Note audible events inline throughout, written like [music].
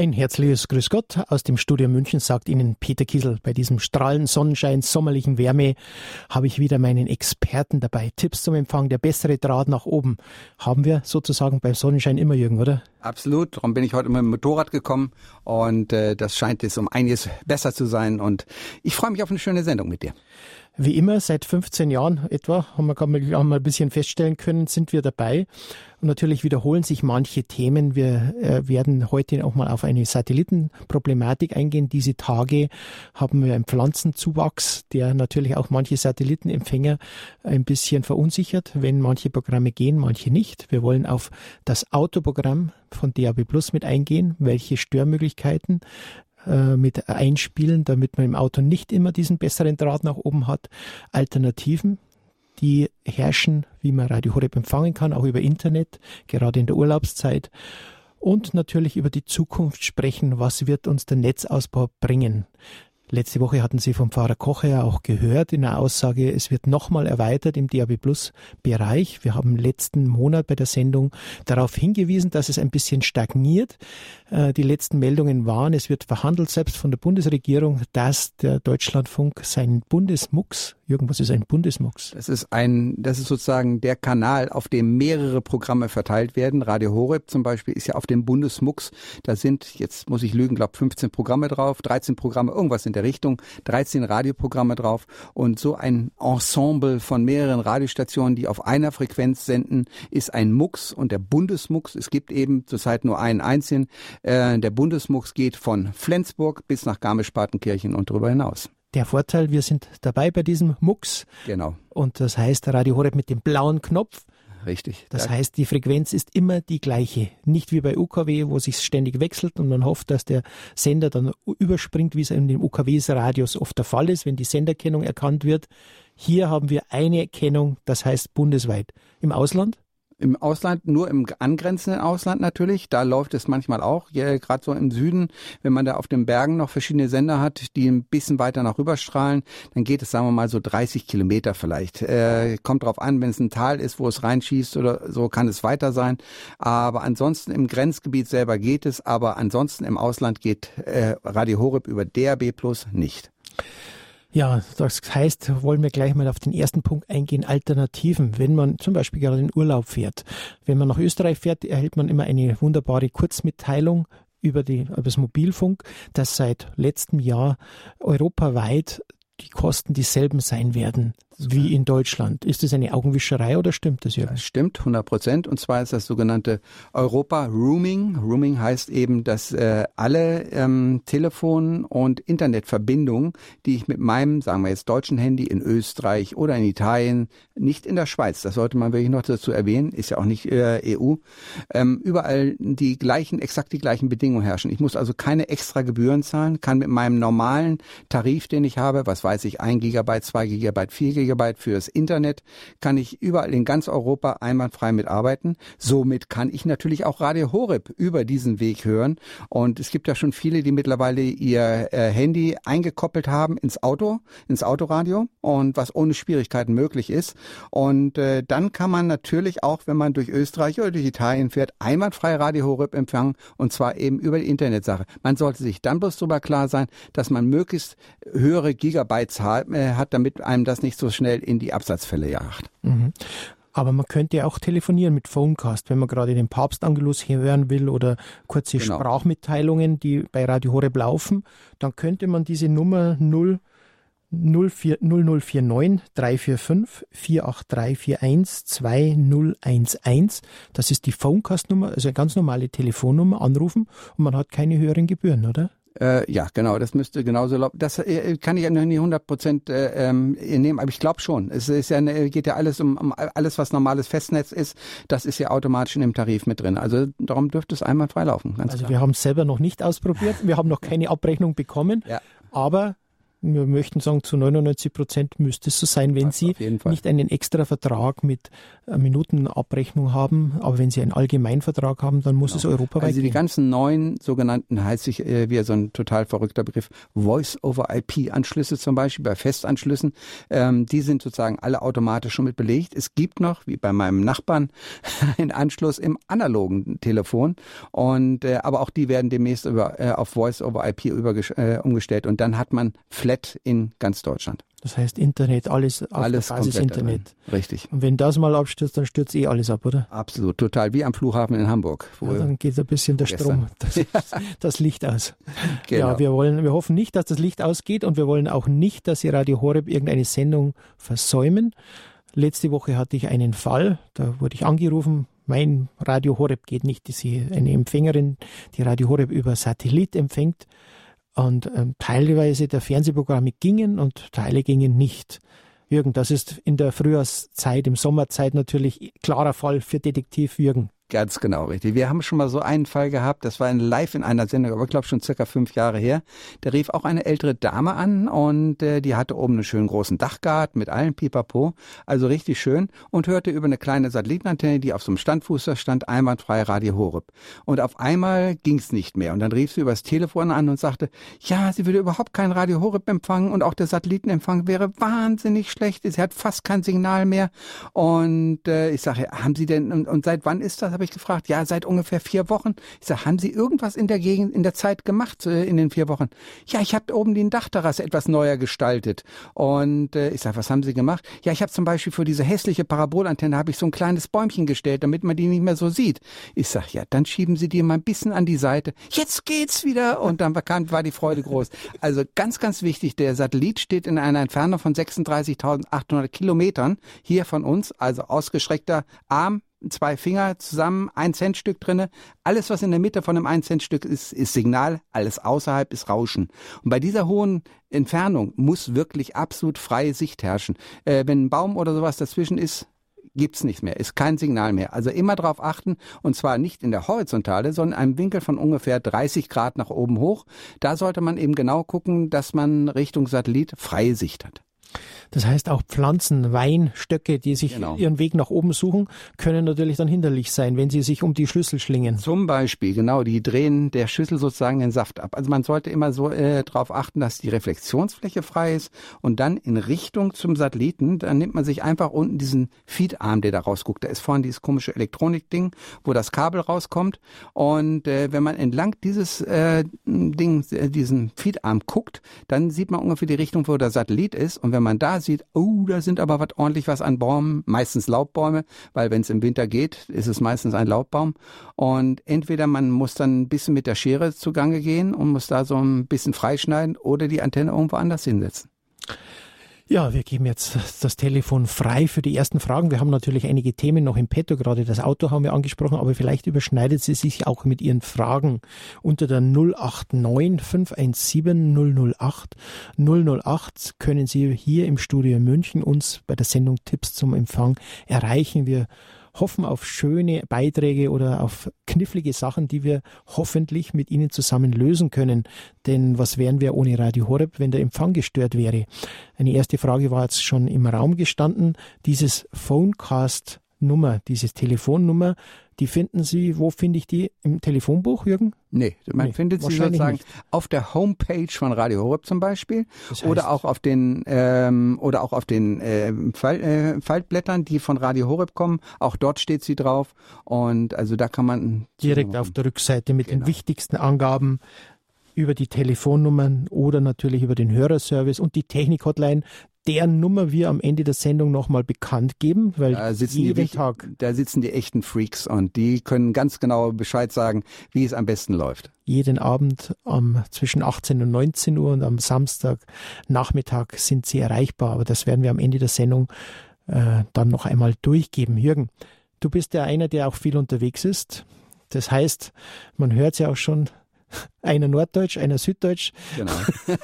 Ein herzliches Grüß Gott aus dem Studio München sagt Ihnen Peter Kiesel. Bei diesem strahlenden Sonnenschein, sommerlichen Wärme habe ich wieder meinen Experten dabei. Tipps zum Empfang, der bessere Draht nach oben. Haben wir sozusagen beim Sonnenschein immer, Jürgen, oder? Absolut. Darum bin ich heute mit dem Motorrad gekommen und äh, das scheint jetzt um einiges besser zu sein und ich freue mich auf eine schöne Sendung mit dir. Wie immer, seit 15 Jahren etwa, haben wir, haben wir ein bisschen feststellen können, sind wir dabei. Und natürlich wiederholen sich manche Themen. Wir äh, werden heute auch mal auf eine Satellitenproblematik eingehen. Diese Tage haben wir einen Pflanzenzuwachs, der natürlich auch manche Satellitenempfänger ein bisschen verunsichert, wenn manche Programme gehen, manche nicht. Wir wollen auf das Autoprogramm von DAB Plus mit eingehen, welche Störmöglichkeiten äh, mit einspielen, damit man im Auto nicht immer diesen besseren Draht nach oben hat. Alternativen, die herrschen, wie man Radio Horeb empfangen kann, auch über Internet, gerade in der Urlaubszeit. Und natürlich über die Zukunft sprechen, was wird uns der Netzausbau bringen. Letzte Woche hatten Sie vom Pfarrer Kocher ja auch gehört in der Aussage, es wird nochmal erweitert im DAB Plus Bereich. Wir haben letzten Monat bei der Sendung darauf hingewiesen, dass es ein bisschen stagniert. Äh, die letzten Meldungen waren, es wird verhandelt selbst von der Bundesregierung, dass der Deutschlandfunk seinen Bundesmux Jürgen, was ist ein Bundesmux? Das ist ein, das ist sozusagen der Kanal, auf dem mehrere Programme verteilt werden. Radio Horeb zum Beispiel ist ja auf dem Bundesmux. Da sind, jetzt muss ich lügen, glaube 15 Programme drauf, 13 Programme, irgendwas in der Richtung, 13 Radioprogramme drauf und so ein Ensemble von mehreren Radiostationen, die auf einer Frequenz senden, ist ein Mux und der Bundesmux. Es gibt eben zurzeit nur einen einzigen. Äh, der Bundesmux geht von Flensburg bis nach Garmisch-Partenkirchen und darüber hinaus der Vorteil, wir sind dabei bei diesem Mux. Genau. Und das heißt Radio Horeb mit dem blauen Knopf. Richtig. Das da heißt, die Frequenz ist immer die gleiche. Nicht wie bei UKW, wo sich ständig wechselt und man hofft, dass der Sender dann überspringt, wie es in den UKW-Radios oft der Fall ist, wenn die Senderkennung erkannt wird. Hier haben wir eine Kennung, das heißt bundesweit. Im Ausland? Im Ausland, nur im angrenzenden Ausland natürlich, da läuft es manchmal auch, ja, gerade so im Süden, wenn man da auf den Bergen noch verschiedene Sender hat, die ein bisschen weiter nach rüber strahlen, dann geht es, sagen wir mal, so 30 Kilometer vielleicht. Äh, kommt drauf an, wenn es ein Tal ist, wo es reinschießt oder so, kann es weiter sein. Aber ansonsten im Grenzgebiet selber geht es, aber ansonsten im Ausland geht äh, Radio Horeb über DAB Plus nicht. Ja, das heißt, wollen wir gleich mal auf den ersten Punkt eingehen, Alternativen. Wenn man zum Beispiel gerade in Urlaub fährt, wenn man nach Österreich fährt, erhält man immer eine wunderbare Kurzmitteilung über, die, über das Mobilfunk, dass seit letztem Jahr europaweit die Kosten dieselben sein werden wie in Deutschland. Ist das eine Augenwischerei oder stimmt das, Jürgen? Das stimmt, 100 Prozent. Und zwar ist das sogenannte Europa-Rooming. Rooming heißt eben, dass äh, alle ähm, Telefon- und Internetverbindungen, die ich mit meinem, sagen wir jetzt, deutschen Handy in Österreich oder in Italien, nicht in der Schweiz, das sollte man wirklich noch dazu erwähnen, ist ja auch nicht äh, EU, ähm, überall die gleichen, exakt die gleichen Bedingungen herrschen. Ich muss also keine extra Gebühren zahlen, kann mit meinem normalen Tarif, den ich habe, was weiß ich, 1 Gigabyte, 2 Gigabyte, 4 Gigabyte, Gigabyte fürs Internet kann ich überall in ganz Europa einwandfrei mitarbeiten. Somit kann ich natürlich auch Radio Horeb über diesen Weg hören. Und es gibt ja schon viele, die mittlerweile ihr äh, Handy eingekoppelt haben ins Auto, ins Autoradio und was ohne Schwierigkeiten möglich ist. Und äh, dann kann man natürlich auch, wenn man durch Österreich oder durch Italien fährt, einwandfrei Radio Horeb empfangen und zwar eben über die Internetsache. Man sollte sich dann bloß darüber klar sein, dass man möglichst höhere Gigabyte-Zahl äh, hat, damit einem das nicht so schnell in die Absatzfälle jagt. Mhm. Aber man könnte ja auch telefonieren mit Phonecast, wenn man gerade den Papstangelus hören will oder kurze genau. Sprachmitteilungen, die bei Radio Horeb laufen, dann könnte man diese Nummer 0 04, 0049 345 48341 2011. Das ist die Phonecast-Nummer, also eine ganz normale Telefonnummer, anrufen und man hat keine höheren Gebühren, oder? Äh, ja, genau, das müsste genauso laufen. Das äh, kann ich ja noch nie 100 Prozent äh, ähm, nehmen, aber ich glaube schon. Es ist ja, eine, geht ja alles um, um alles, was normales Festnetz ist, das ist ja automatisch in dem Tarif mit drin. Also darum dürfte es einmal frei laufen. also klar. wir haben es selber noch nicht ausprobiert, wir haben noch keine Abrechnung bekommen, ja. aber Wir möchten sagen, zu 99 Prozent müsste es so sein, wenn Sie nicht einen extra Vertrag mit äh, Minutenabrechnung haben, aber wenn Sie einen Allgemeinvertrag haben, dann muss es europaweit Also die gehen. ganzen neuen sogenannten, heißt sich äh, wie so ein total verrückter Begriff, Voice-over-IP-Anschlüsse zum Beispiel bei Festanschlüssen, ähm, die sind sozusagen alle automatisch schon mit belegt. Es gibt noch, wie bei meinem Nachbarn, [laughs] einen Anschluss im analogen Telefon und äh, aber auch die werden demnächst über, äh, auf Voice-over-IP äh, umgestellt und dann hat man Flat in ganz Deutschland. Das heißt Internet, alles auf alles der Basis komplett Internet. darin. Richtig. Und wenn das mal abstürzt, dann stürzt eh alles ab, oder? Absolut, total. Wie am Flughafen in Hamburg. wo- Ja, dann geht ein bisschen der Strom, Gestern. das, [laughs] das Licht aus. Genau. Ja, wir wollen, wir hoffen nicht, dass das Licht ausgeht und wir wollen auch nicht, dass Sie Radio Horeb irgendeine Sendung versäumen. Letzte Woche hatte ich einen Fall, da wurde ich angerufen. Mein Radio Horeb geht nicht, das ist eine Empfängerin, die Radio Horeb über Satellit empfängt. Und ähm, teilweise der Fernsehprogramme gingen und Teile gingen nicht. Jürgen, das ist in der Frühjahrszeit, im Sommerzeit natürlich klarer Fall für Detektiv Jürgen. Ganz genau, richtig. Wir haben schon mal so einen Fall gehabt, das war ein live in einer Sendung, aber ich glaube schon circa fünf Jahre her. Da rief auch eine ältere Dame an und äh, die hatte oben einen schönen großen Dachgarten mit allen Pipapo, also richtig schön und hörte über eine kleine Satellitenantenne, die auf so einem Standfuß da stand, einwandfrei Radio Horeb. Und auf einmal ging's nicht mehr und dann rief sie übers Telefon an und sagte, ja, sie würde überhaupt kein Radio Horeb empfangen und auch der Satellitenempfang wäre wahnsinnig schlecht, sie hat fast kein Signal mehr und äh, ich sage, haben Sie denn, und, und seit wann ist das, habe ich gefragt, ja, seit ungefähr vier Wochen. Ich sage, haben Sie irgendwas in der Gegend, in der Zeit gemacht äh, in den vier Wochen? Ja, ich habe oben den Dachterrasse etwas neuer gestaltet. Und äh, ich sage, was haben Sie gemacht? Ja, ich habe zum Beispiel für diese hässliche Parabolantenne habe ich so ein kleines Bäumchen gestellt, damit man die nicht mehr so sieht. Ich sage, ja, dann schieben Sie die mal ein bisschen an die Seite. Jetzt geht's wieder. Und dann war, war die Freude groß. Also ganz, ganz wichtig, der Satellit steht in einer Entfernung von 36.800 Kilometern hier von uns, also ausgestreckter Arm, zwei Finger zusammen, ein Centstück drinne. Alles, was in der Mitte von einem ein Centstück ist, ist Signal. Alles außerhalb ist Rauschen. Und bei dieser hohen Entfernung muss wirklich absolut freie Sicht herrschen. Äh, wenn ein Baum oder sowas dazwischen ist, gibt's nichts mehr, ist kein Signal mehr. Also immer darauf achten und zwar nicht in der Horizontale, sondern einem Winkel von ungefähr 30 Grad nach oben hoch. Da sollte man eben genau gucken, dass man Richtung Satellit freie Sicht hat. Das heißt, auch Pflanzen, Weinstöcke, die sich Genau. ihren Weg nach oben suchen, können natürlich dann hinderlich sein, wenn sie sich um die Schlüssel schlingen. Zum Beispiel, genau, die drehen der Schüssel sozusagen den Saft ab. Also man sollte immer so äh, darauf achten, dass die Reflexionsfläche frei ist und dann in Richtung zum Satelliten, dann nimmt man sich einfach unten diesen Feedarm, der da rausguckt. Da ist vorne dieses komische Elektronikding, wo das Kabel rauskommt. Und äh, wenn man entlang dieses äh, Ding, äh, diesen Feedarm guckt, dann sieht man ungefähr die Richtung, wo der Satellit ist. Und wenn man da sieht, oh, da sind aber was ordentlich was an Bäumen, meistens Laubbäume, weil wenn es im Winter geht, ist es meistens ein Laubbaum. Und entweder man muss dann ein bisschen mit der Schere zugange gehen und muss da so ein bisschen freischneiden oder die Antenne irgendwo anders hinsetzen. Ja, wir geben jetzt das Telefon frei für die ersten Fragen. Wir haben natürlich einige Themen noch im Petto, gerade das Auto haben wir angesprochen, aber vielleicht überschneidet sie sich auch mit Ihren Fragen unter der 089 517 008 008 können Sie hier im Studio München uns bei der Sendung Tipps zum Empfang erreichen. Wir hoffen auf schöne Beiträge oder auf knifflige Sachen, die wir hoffentlich mit Ihnen zusammen lösen können. Denn was wären wir ohne Radio Horeb, wenn der Empfang gestört wäre? Eine erste Frage war jetzt schon im Raum gestanden. Dieses Phonecast Nummer, diese Telefonnummer, die finden Sie, wo finde ich die? Im Telefonbuch, Jürgen? Nee, man Nee, findet sie sozusagen nicht. auf der Homepage von Radio Horeb zum Beispiel Das heißt- oder auch auf den ähm, oder auch auf den ähm, Fall, äh, Faltblättern, die von Radio Horeb kommen. Auch dort steht sie drauf und also da kann man Direkt auf der Rückseite mit Genau. den wichtigsten Angaben über die Telefonnummern oder natürlich über den Hörerservice und die Technik-Hotline, deren Nummer wir am Ende der Sendung nochmal bekannt geben, weil da sitzen die jeden wich- Tag, da sitzen die echten Freaks und die können ganz genau Bescheid sagen, wie es am besten läuft. jeden Abend um, zwischen 18 und 19 Uhr und am Samstag Nachmittag sind sie erreichbar. Aber das werden wir am Ende der Sendung äh, dann noch einmal durchgeben. Jürgen, du bist ja einer, der auch viel unterwegs ist. Das heißt, man hört ja auch schon, Einer Norddeutsch, einer Süddeutsch. Genau.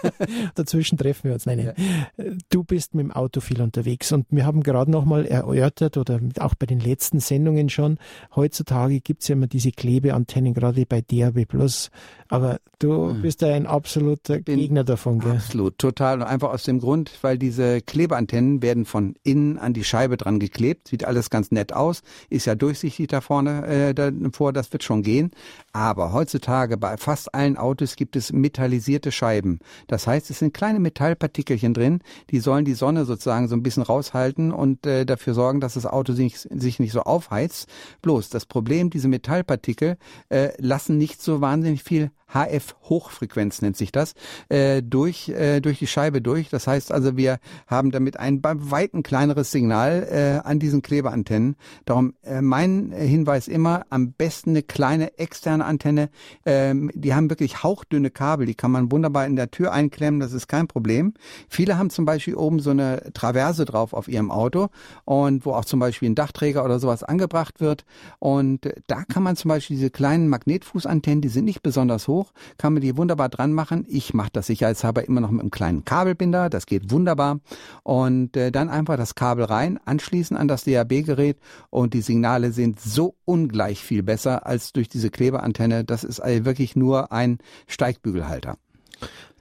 [laughs] Dazwischen treffen wir uns. Nein, nein. Ja. Du bist mit dem Auto viel unterwegs und wir haben gerade nochmal erörtert oder auch bei den letzten Sendungen schon, heutzutage gibt es ja immer diese Klebeantennen, gerade bei DAB Plus. Aber du hm. bist ja ein absoluter Bin Gegner davon. Gell? Absolut, total. Und einfach aus dem Grund, weil diese Klebeantennen werden von innen an die Scheibe dran geklebt. Sieht alles ganz nett aus. Ist ja durchsichtig da vorne äh, davor, das wird schon gehen. Aber heutzutage bei fast allen allen Autos gibt es metallisierte Scheiben. Das heißt, es sind kleine Metallpartikelchen drin, die sollen die Sonne sozusagen so ein bisschen raushalten und äh, dafür sorgen, dass das Auto sich, sich nicht so aufheizt. Bloß das Problem, diese Metallpartikel äh, lassen nicht so wahnsinnig viel HF-Hochfrequenz nennt sich das, äh, durch, äh, durch die Scheibe durch. Das heißt also, wir haben damit ein bei weitem kleineres Signal äh, an diesen Klebeantennen. Darum äh, mein Hinweis immer, am besten eine kleine externe Antenne. Ähm, die haben wirklich hauchdünne Kabel, die kann man wunderbar in der Tür einklemmen, das ist kein Problem. Viele haben zum Beispiel oben so eine Traverse drauf auf ihrem Auto und wo auch zum Beispiel ein Dachträger oder sowas angebracht wird. Und da kann man zum Beispiel diese kleinen Magnetfußantennen, die sind nicht besonders hoch, kann man die wunderbar dran machen. Ich mache das sicherheitshalber immer noch mit einem kleinen Kabelbinder, das geht wunderbar. Und äh, dann einfach das Kabel rein, anschließen an das DAB-Gerät und die Signale sind so ungleich viel besser als durch diese Klebeantenne. Das ist also wirklich nur ein Steigbügelhalter.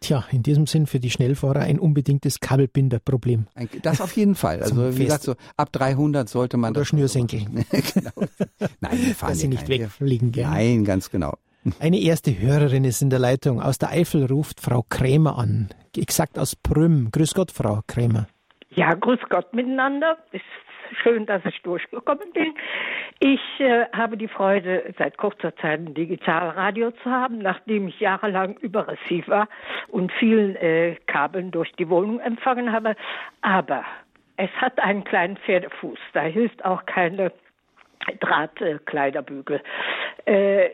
Tja, in diesem Sinn für die Schnellfahrer ein unbedingtes Kabelbinderproblem. Das auf jeden Fall. Also wie gesagt, so ab 300 sollte man Oder das Schnürsenkel. [laughs] genau. Nein, wir [laughs] fahren Dass sie nicht wegfliegen. Gell? Nein, ganz genau. [laughs] Eine erste Hörerin ist in der Leitung. Aus der Eifel ruft Frau Krämer an. Exakt aus Prüm. Grüß Gott, Frau Krämer. Ja, grüß Gott miteinander. Ist schön, dass ich durchgekommen bin. Ich äh, habe die Freude, seit kurzer Zeit ein Digitalradio zu haben, nachdem ich jahrelang über Receiver und vielen äh, Kabeln durch die Wohnung empfangen habe. Aber es hat einen kleinen Pferdefuß. Da hilft auch keine Drahtkleiderbügel. Äh,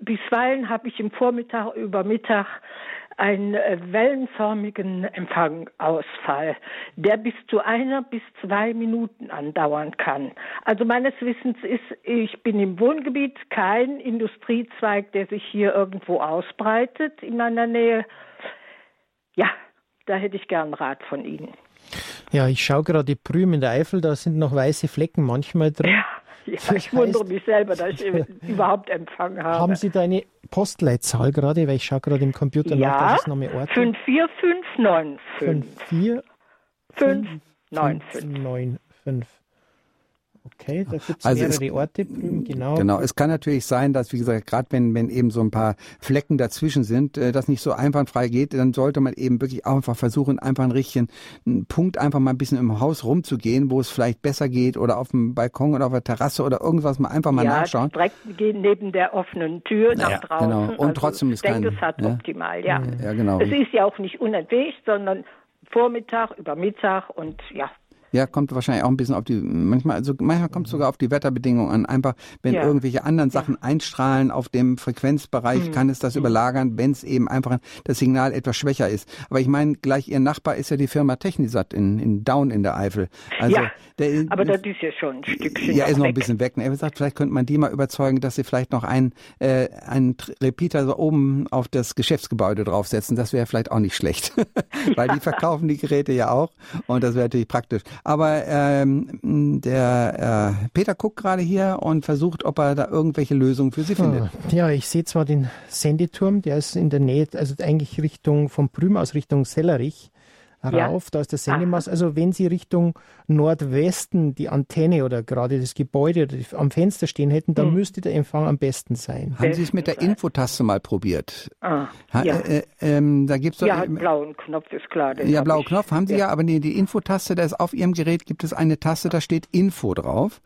bisweilen habe ich im Vormittag über Mittag einen äh, wellenförmigen Empfangausfall, der bis zu einer bis zwei Minuten andauern kann. Also meines Wissens ist, ich bin im Wohngebiet kein Industriezweig, der sich hier irgendwo ausbreitet in meiner Nähe. Ja, da hätte ich gern Rat von Ihnen. Ja, ich schaue gerade Prüm in der Eifel, da sind noch weiße Flecken manchmal drin. Ja. Ja, [laughs] ich wundere mich selber, dass ich [laughs] überhaupt Empfang habe. Haben Sie da eine Postleitzahl gerade? Weil ich schaue gerade im Computer ja, nach, dass es noch mehr Orte 54595. 54595. Okay, da gibt also es mehrere Orte, genau. Genau, es kann natürlich sein, dass, wie gesagt, gerade wenn, wenn eben so ein paar Flecken dazwischen sind, äh, das nicht so einwandfrei geht, dann sollte man eben wirklich auch einfach versuchen, einfach einen richtigen Punkt einfach mal ein bisschen im Haus rumzugehen, wo es vielleicht besser geht oder auf dem Balkon oder auf der Terrasse oder irgendwas mal einfach mal ja, nachschauen. direkt gehen neben der offenen Tür nach draußen. Genau. Und also trotzdem ist kein... Ich denke, es hat ja? optimal, ja. Ja, genau. Es ist ja auch nicht unentwegt, sondern Vormittag, über Mittag und ja, ja, kommt wahrscheinlich auch ein bisschen auf die, manchmal, also manchmal kommt es sogar auf die Wetterbedingungen an. Einfach, wenn ja. irgendwelche anderen Sachen ja. einstrahlen auf dem Frequenzbereich, mhm. kann es das mhm. überlagern, wenn es eben einfach das Signal etwas schwächer ist. Aber ich meine, gleich Ihr Nachbar ist ja die Firma Technisat in, in Down in der Eifel. Also, ja, der, aber das ist ja schon ein Stückchen Ja, ist noch ein bisschen weg. Er gesagt, vielleicht könnte man die mal überzeugen, dass sie vielleicht noch einen, äh, einen Repeater so oben auf das Geschäftsgebäude draufsetzen. Das wäre vielleicht auch nicht schlecht. [laughs] Weil die verkaufen die Geräte ja auch und das wäre natürlich praktisch. Aber ähm, der äh, Peter guckt gerade hier und versucht, ob er da irgendwelche Lösungen für Sie findet. Ja, ich sehe zwar den Sendeturm, der ist in der Nähe, also eigentlich Richtung vom Prüm aus Richtung Sellerich rauf, ja. da ist der Sendemast. Also wenn Sie Richtung Nordwesten die Antenne oder gerade das Gebäude am Fenster stehen hätten, dann hm. müsste der Empfang am besten sein. Haben Sie es mit der Infotaste mal probiert? Ah, ha, ja. Äh, äh, ähm, da gibt's ja, einen blauen Knopf ist klar. Ja, blauen Knopf haben Sie ja, ja aber nee, die Infotaste, da ist auf Ihrem Gerät gibt es eine Taste, da steht Info drauf.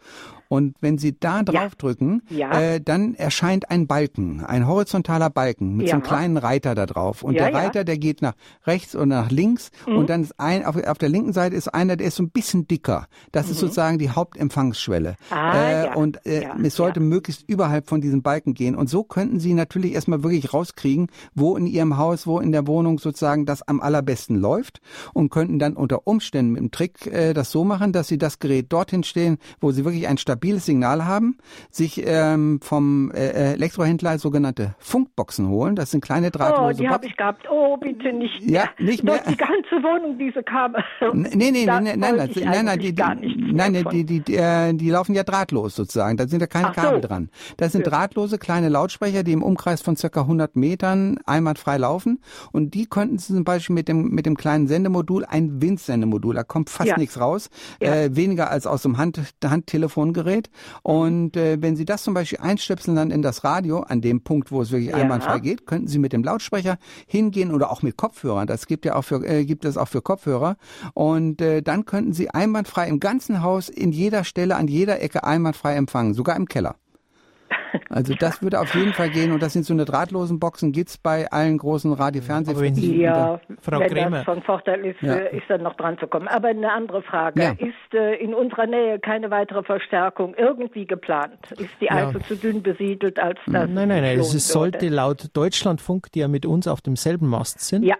Und wenn Sie da draufdrücken, ja. äh, dann erscheint ein Balken, ein horizontaler Balken mit ja. so einem kleinen Reiter da drauf. Und ja, der Reiter, der geht nach rechts und nach links. Mhm. Und dann ist ein, auf, auf, der linken Seite ist einer, der ist so ein bisschen dicker. Das mhm. ist sozusagen die Hauptempfangsschwelle. Ah, äh, und äh, es sollte möglichst überhalb von diesem Balken gehen. Und so könnten Sie natürlich erstmal wirklich rauskriegen, wo in Ihrem Haus, wo in der Wohnung sozusagen das am allerbesten läuft und könnten dann unter Umständen mit dem Trick äh, das so machen, dass Sie das Gerät dorthin stehen, wo Sie wirklich ein stabiles stabiles Signal haben, sich ähm, vom äh, Elektrohändler sogenannte Funkboxen holen. Das sind kleine drahtlose Oh, die habe ich gehabt. Oh, bitte nicht Ja, nicht mehr. Durch die ganze Wohnung diese Kabel. Nee, nee, nee, Da nee, nein, ich nein, nein, die, die, nein, von. die, die, die, äh, die laufen ja drahtlos sozusagen. Da sind ja keine Ach so. Kabel dran. Das sind Ja. drahtlose kleine Lautsprecher, die im Umkreis von circa 100 Metern einwandfrei laufen. Und die könnten Sie zum Beispiel mit dem, mit dem kleinen Sendemodul, ein Windsendemodul, da kommt fast Ja. nichts raus, Ja. äh, weniger als aus dem Hand, Handtelefongerät. Und äh, wenn Sie das zum Beispiel einstöpseln dann in das Radio, an dem Punkt, wo es wirklich Ja. einwandfrei geht, könnten Sie mit dem Lautsprecher hingehen oder auch mit Kopfhörern. Das gibt ja auch für, äh, gibt es auch für Kopfhörer. Und äh, dann könnten Sie einwandfrei im ganzen Haus, in jeder Stelle, an jeder Ecke einwandfrei empfangen, sogar im Keller. Also das würde auf jeden Fall gehen und das sind so eine drahtlosen Boxen, gibt's bei allen großen Radio-Fernsehfrequenzen. Sie- Ja, Frau wenn Krämer. das von Vorteil ist, Ja. äh, ist dann noch dran zu kommen. Aber eine andere Frage. Ja. Ist äh, in unserer Nähe keine weitere Verstärkung irgendwie geplant? Ist die Ja. Eifel zu dünn besiedelt, als das Nein, nein, nein. Es sollte laut Deutschlandfunk, die ja mit uns auf demselben Mast sind, Ja,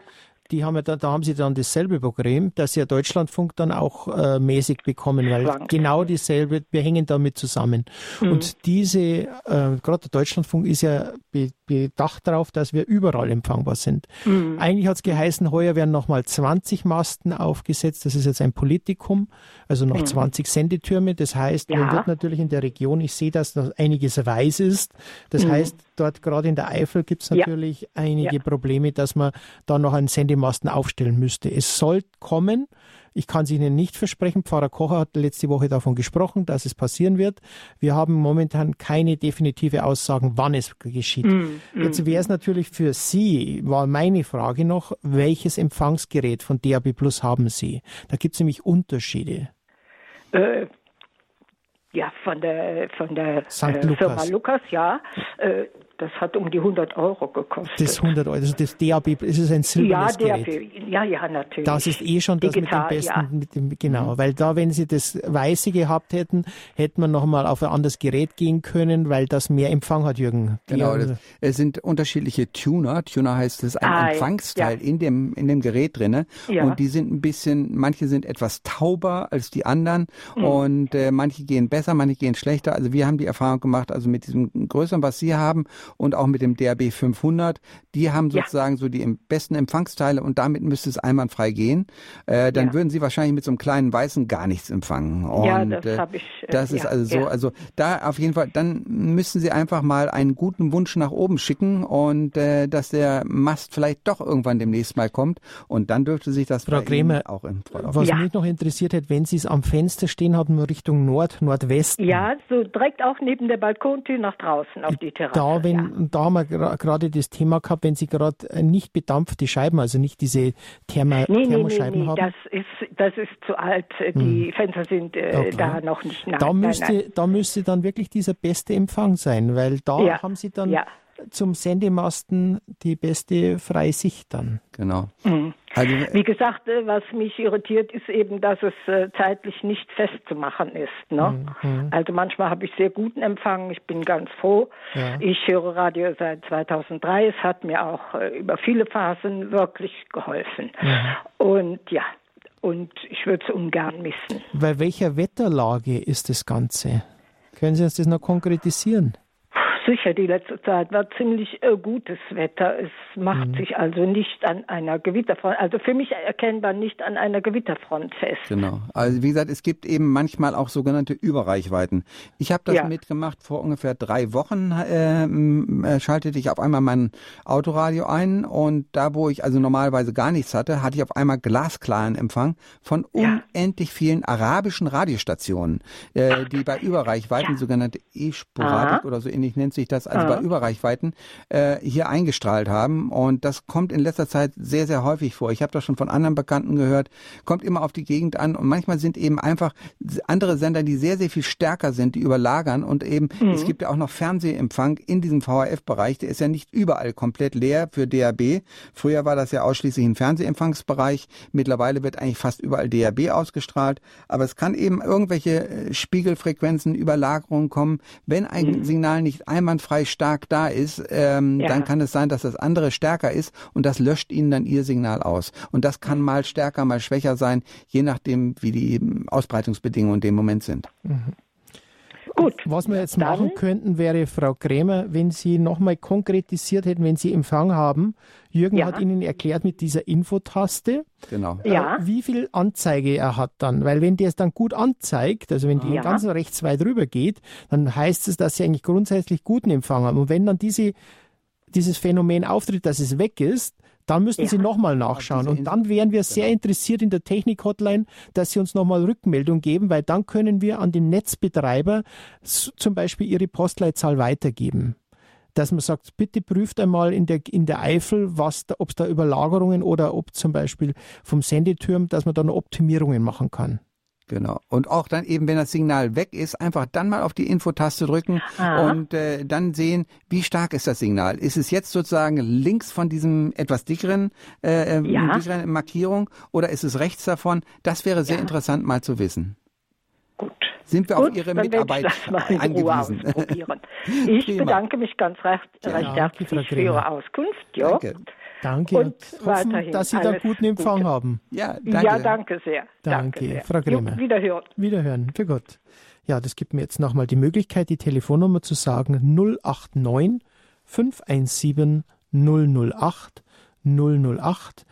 die haben ja da, da haben sie dann dasselbe Problem, dass sie ja Deutschlandfunk dann auch äh, mäßig bekommen, weil Schwankt. genau dieselbe, wir hängen damit zusammen. Mhm. Und diese, äh, gerade der Deutschlandfunk ist ja be, bedacht darauf, dass wir überall empfangbar sind. Mhm. Eigentlich hat es geheißen, heuer werden nochmal 20 Masten aufgesetzt. Das ist jetzt ein Politikum, also noch 20 Sendetürme. Das heißt, man Mhm. Ja. wird natürlich in der Region, ich sehe, dass noch einiges weiß ist. Das heißt, dort gerade in der Eifel gibt es Mhm. Ja. natürlich einige Ja. Probleme, dass man da noch einen Sendemasten aufstellen müsste. Es soll kommen. Ich kann es Ihnen nicht versprechen. Pfarrer Kocher hat letzte Woche davon gesprochen, dass es passieren wird. Wir haben momentan keine definitive Aussagen, wann es geschieht. Mhm. Jetzt wäre es natürlich für Sie, war meine Frage noch, welches Empfangsgerät von DAB Plus haben Sie? Da gibt es nämlich Unterschiede. Äh, ja von der, von der äh, Firma Lukas. Lukas, ja. Das hat um die 100 Euro gekostet. Das 100 Euro, also das DAB, es ist ein ja, silbernes der, Gerät. ja, ja, natürlich. Das ist eh schon das Digital, mit dem besten, Ja. Mhm. mit dem, genau, weil da, wenn sie das Weiße gehabt hätten, hätte man nochmal auf ein anderes Gerät gehen können, weil das mehr Empfang hat, Jürgen. Genau, das, es sind unterschiedliche Tuner. Tuner heißt es ein Ah, Empfangsteil ja. in dem in dem Gerät drinne Ja. und die sind ein bisschen, manche sind etwas tauber als die anderen Mhm. und äh, manche gehen besser, manche gehen schlechter. Also wir haben die Erfahrung gemacht, also mit diesem größeren, was Sie haben und auch mit dem DAB 500, die haben Ja. sozusagen so die besten Empfangsteile und damit müsste es einwandfrei gehen. Äh, dann Ja. würden Sie wahrscheinlich mit so einem kleinen weißen gar nichts empfangen. Und, Ja, das äh, hab ich, äh, Das ist ja, also so, ja. also da auf jeden Fall, dann müssen Sie einfach mal einen guten Wunsch nach oben schicken und äh, dass der Mast vielleicht doch irgendwann demnächst mal kommt und dann dürfte sich das Frau bei Krämer, Ihnen auch Voll Was Ja. mich noch interessiert hätte, wenn Sie es am Fenster stehen hatten, Richtung Nord, Nordwesten. Ja, so direkt auch neben der Balkontür nach draußen auf die Terrasse. Da, wenn, ja. da haben wir gerade das Thema gehabt, wenn Sie gerade äh, nicht bedampfte Scheiben, also nicht diese Therma Nee, nee, nee, Thermoscheiben nee, haben. das ist, das ist zu alt. Die Fenster sind äh, Okay. da noch nicht nein, da, nein, müsste, nein. da müsste dann wirklich dieser beste Empfang sein, weil da Ja, haben Sie dann ja. Zum Sendemasten die beste freie Sicht dann. Genau. Mhm. Also Wie gesagt, äh, was mich irritiert, ist eben, dass es äh, zeitlich nicht festzumachen ist. Ne? Mhm. Also manchmal habe ich sehr guten Empfang, ich bin ganz froh. Ja. Ich höre Radio seit 2003, es hat mir auch äh, über viele Phasen wirklich geholfen. Mhm. Und ja, und ich würde es ungern missen. Bei welcher Wetterlage ist das Ganze? Können Sie uns das noch konkretisieren? Sicher, die letzte Zeit war ziemlich äh, gutes Wetter. Es macht sich also nicht an einer Gewitterfront, also für mich erkennbar nicht an einer Gewitterfront fest. Genau. Also wie gesagt, es gibt eben manchmal auch sogenannte Überreichweiten. Ich habe das Ja. mitgemacht vor ungefähr drei Wochen. ähm, äh, schaltete ich auf einmal mein Autoradio ein und da, wo ich also normalerweise gar nichts hatte, hatte ich auf einmal glasklaren Empfang von Ja. unendlich vielen arabischen Radiostationen, äh, die bei Überreichweiten, sogenannte E-Sporadik oder so ähnlich nennt sich das, also Aha. bei Überreichweiten äh, hier eingestrahlt haben. Und das kommt in letzter Zeit sehr, sehr häufig vor. Ich habe das schon von anderen Bekannten gehört. Kommt immer auf die Gegend an. Und manchmal sind eben einfach andere Sender, die sehr, sehr viel stärker sind, die überlagern. Und eben, es gibt ja auch noch Fernsehempfang in diesem VHF-Bereich. Der ist ja nicht überall komplett leer für DAB. Früher war das ja ausschließlich ein Fernsehempfangsbereich. Mittlerweile wird eigentlich fast überall DAB ausgestrahlt. Aber es kann eben irgendwelche äh, Spiegelfrequenzen, Überlagerungen kommen. Wenn ein Signal nicht einwandfrei stark da ist, ähm, Ja. dann kann es sein, dass das andere stärker ist und das löscht ihnen dann ihr Signal aus. Und das kann mal stärker, mal schwächer sein, je nachdem, wie die Ausbreitungsbedingungen in dem Moment sind. Gut. Was wir jetzt machen könnten, wäre, Frau Krämer, wenn Sie nochmal konkretisiert hätten, wenn Sie Empfang haben. Jürgen ja. hat Ihnen erklärt mit dieser Infotaste, genau. Äh, ja. wie viel Anzeige er hat dann. Weil wenn der es dann gut anzeigt, also wenn die ja. ganz rechts weit rüber geht, dann heißt es, dass Sie eigentlich grundsätzlich guten Empfang haben. Und wenn dann diese, dieses Phänomen auftritt, dass es weg ist, dann müssten ja. Sie nochmal nachschauen. Und dann wären wir sehr genau. interessiert in der Technik-Hotline, dass Sie uns nochmal Rückmeldung geben, weil dann können wir an den Netzbetreiber zum Beispiel Ihre Postleitzahl weitergeben dass man sagt, bitte prüft einmal in der, in der Eifel, ob es da Überlagerungen oder ob zum Beispiel vom Sendeturm, dass man da noch Optimierungen machen kann. Genau. Und auch dann eben, wenn das Signal weg ist, einfach dann mal auf die Infotaste drücken Aha. und äh, dann sehen, wie stark ist das Signal. Ist es jetzt sozusagen links von diesem etwas dickeren, äh, ähm, ja. dickeren Markierung oder ist es rechts davon? Das wäre sehr ja. interessant mal zu wissen. Gut. Sind wir Gut, auf Ihre Mitarbeit angewiesen? ich [laughs] bedanke mich ganz recht, recht herzlich für Ihre Auskunft. Ja. Danke. Danke und, und hoffen, dass Sie da guten Empfang Gute. haben. Ja, danke. Ja, danke sehr. Danke, danke sehr. Frau Grimmer. Wiederhören. Wiederhören, für Gott. Ja, das gibt mir jetzt nochmal die Möglichkeit, die Telefonnummer zu sagen 089 517 008 008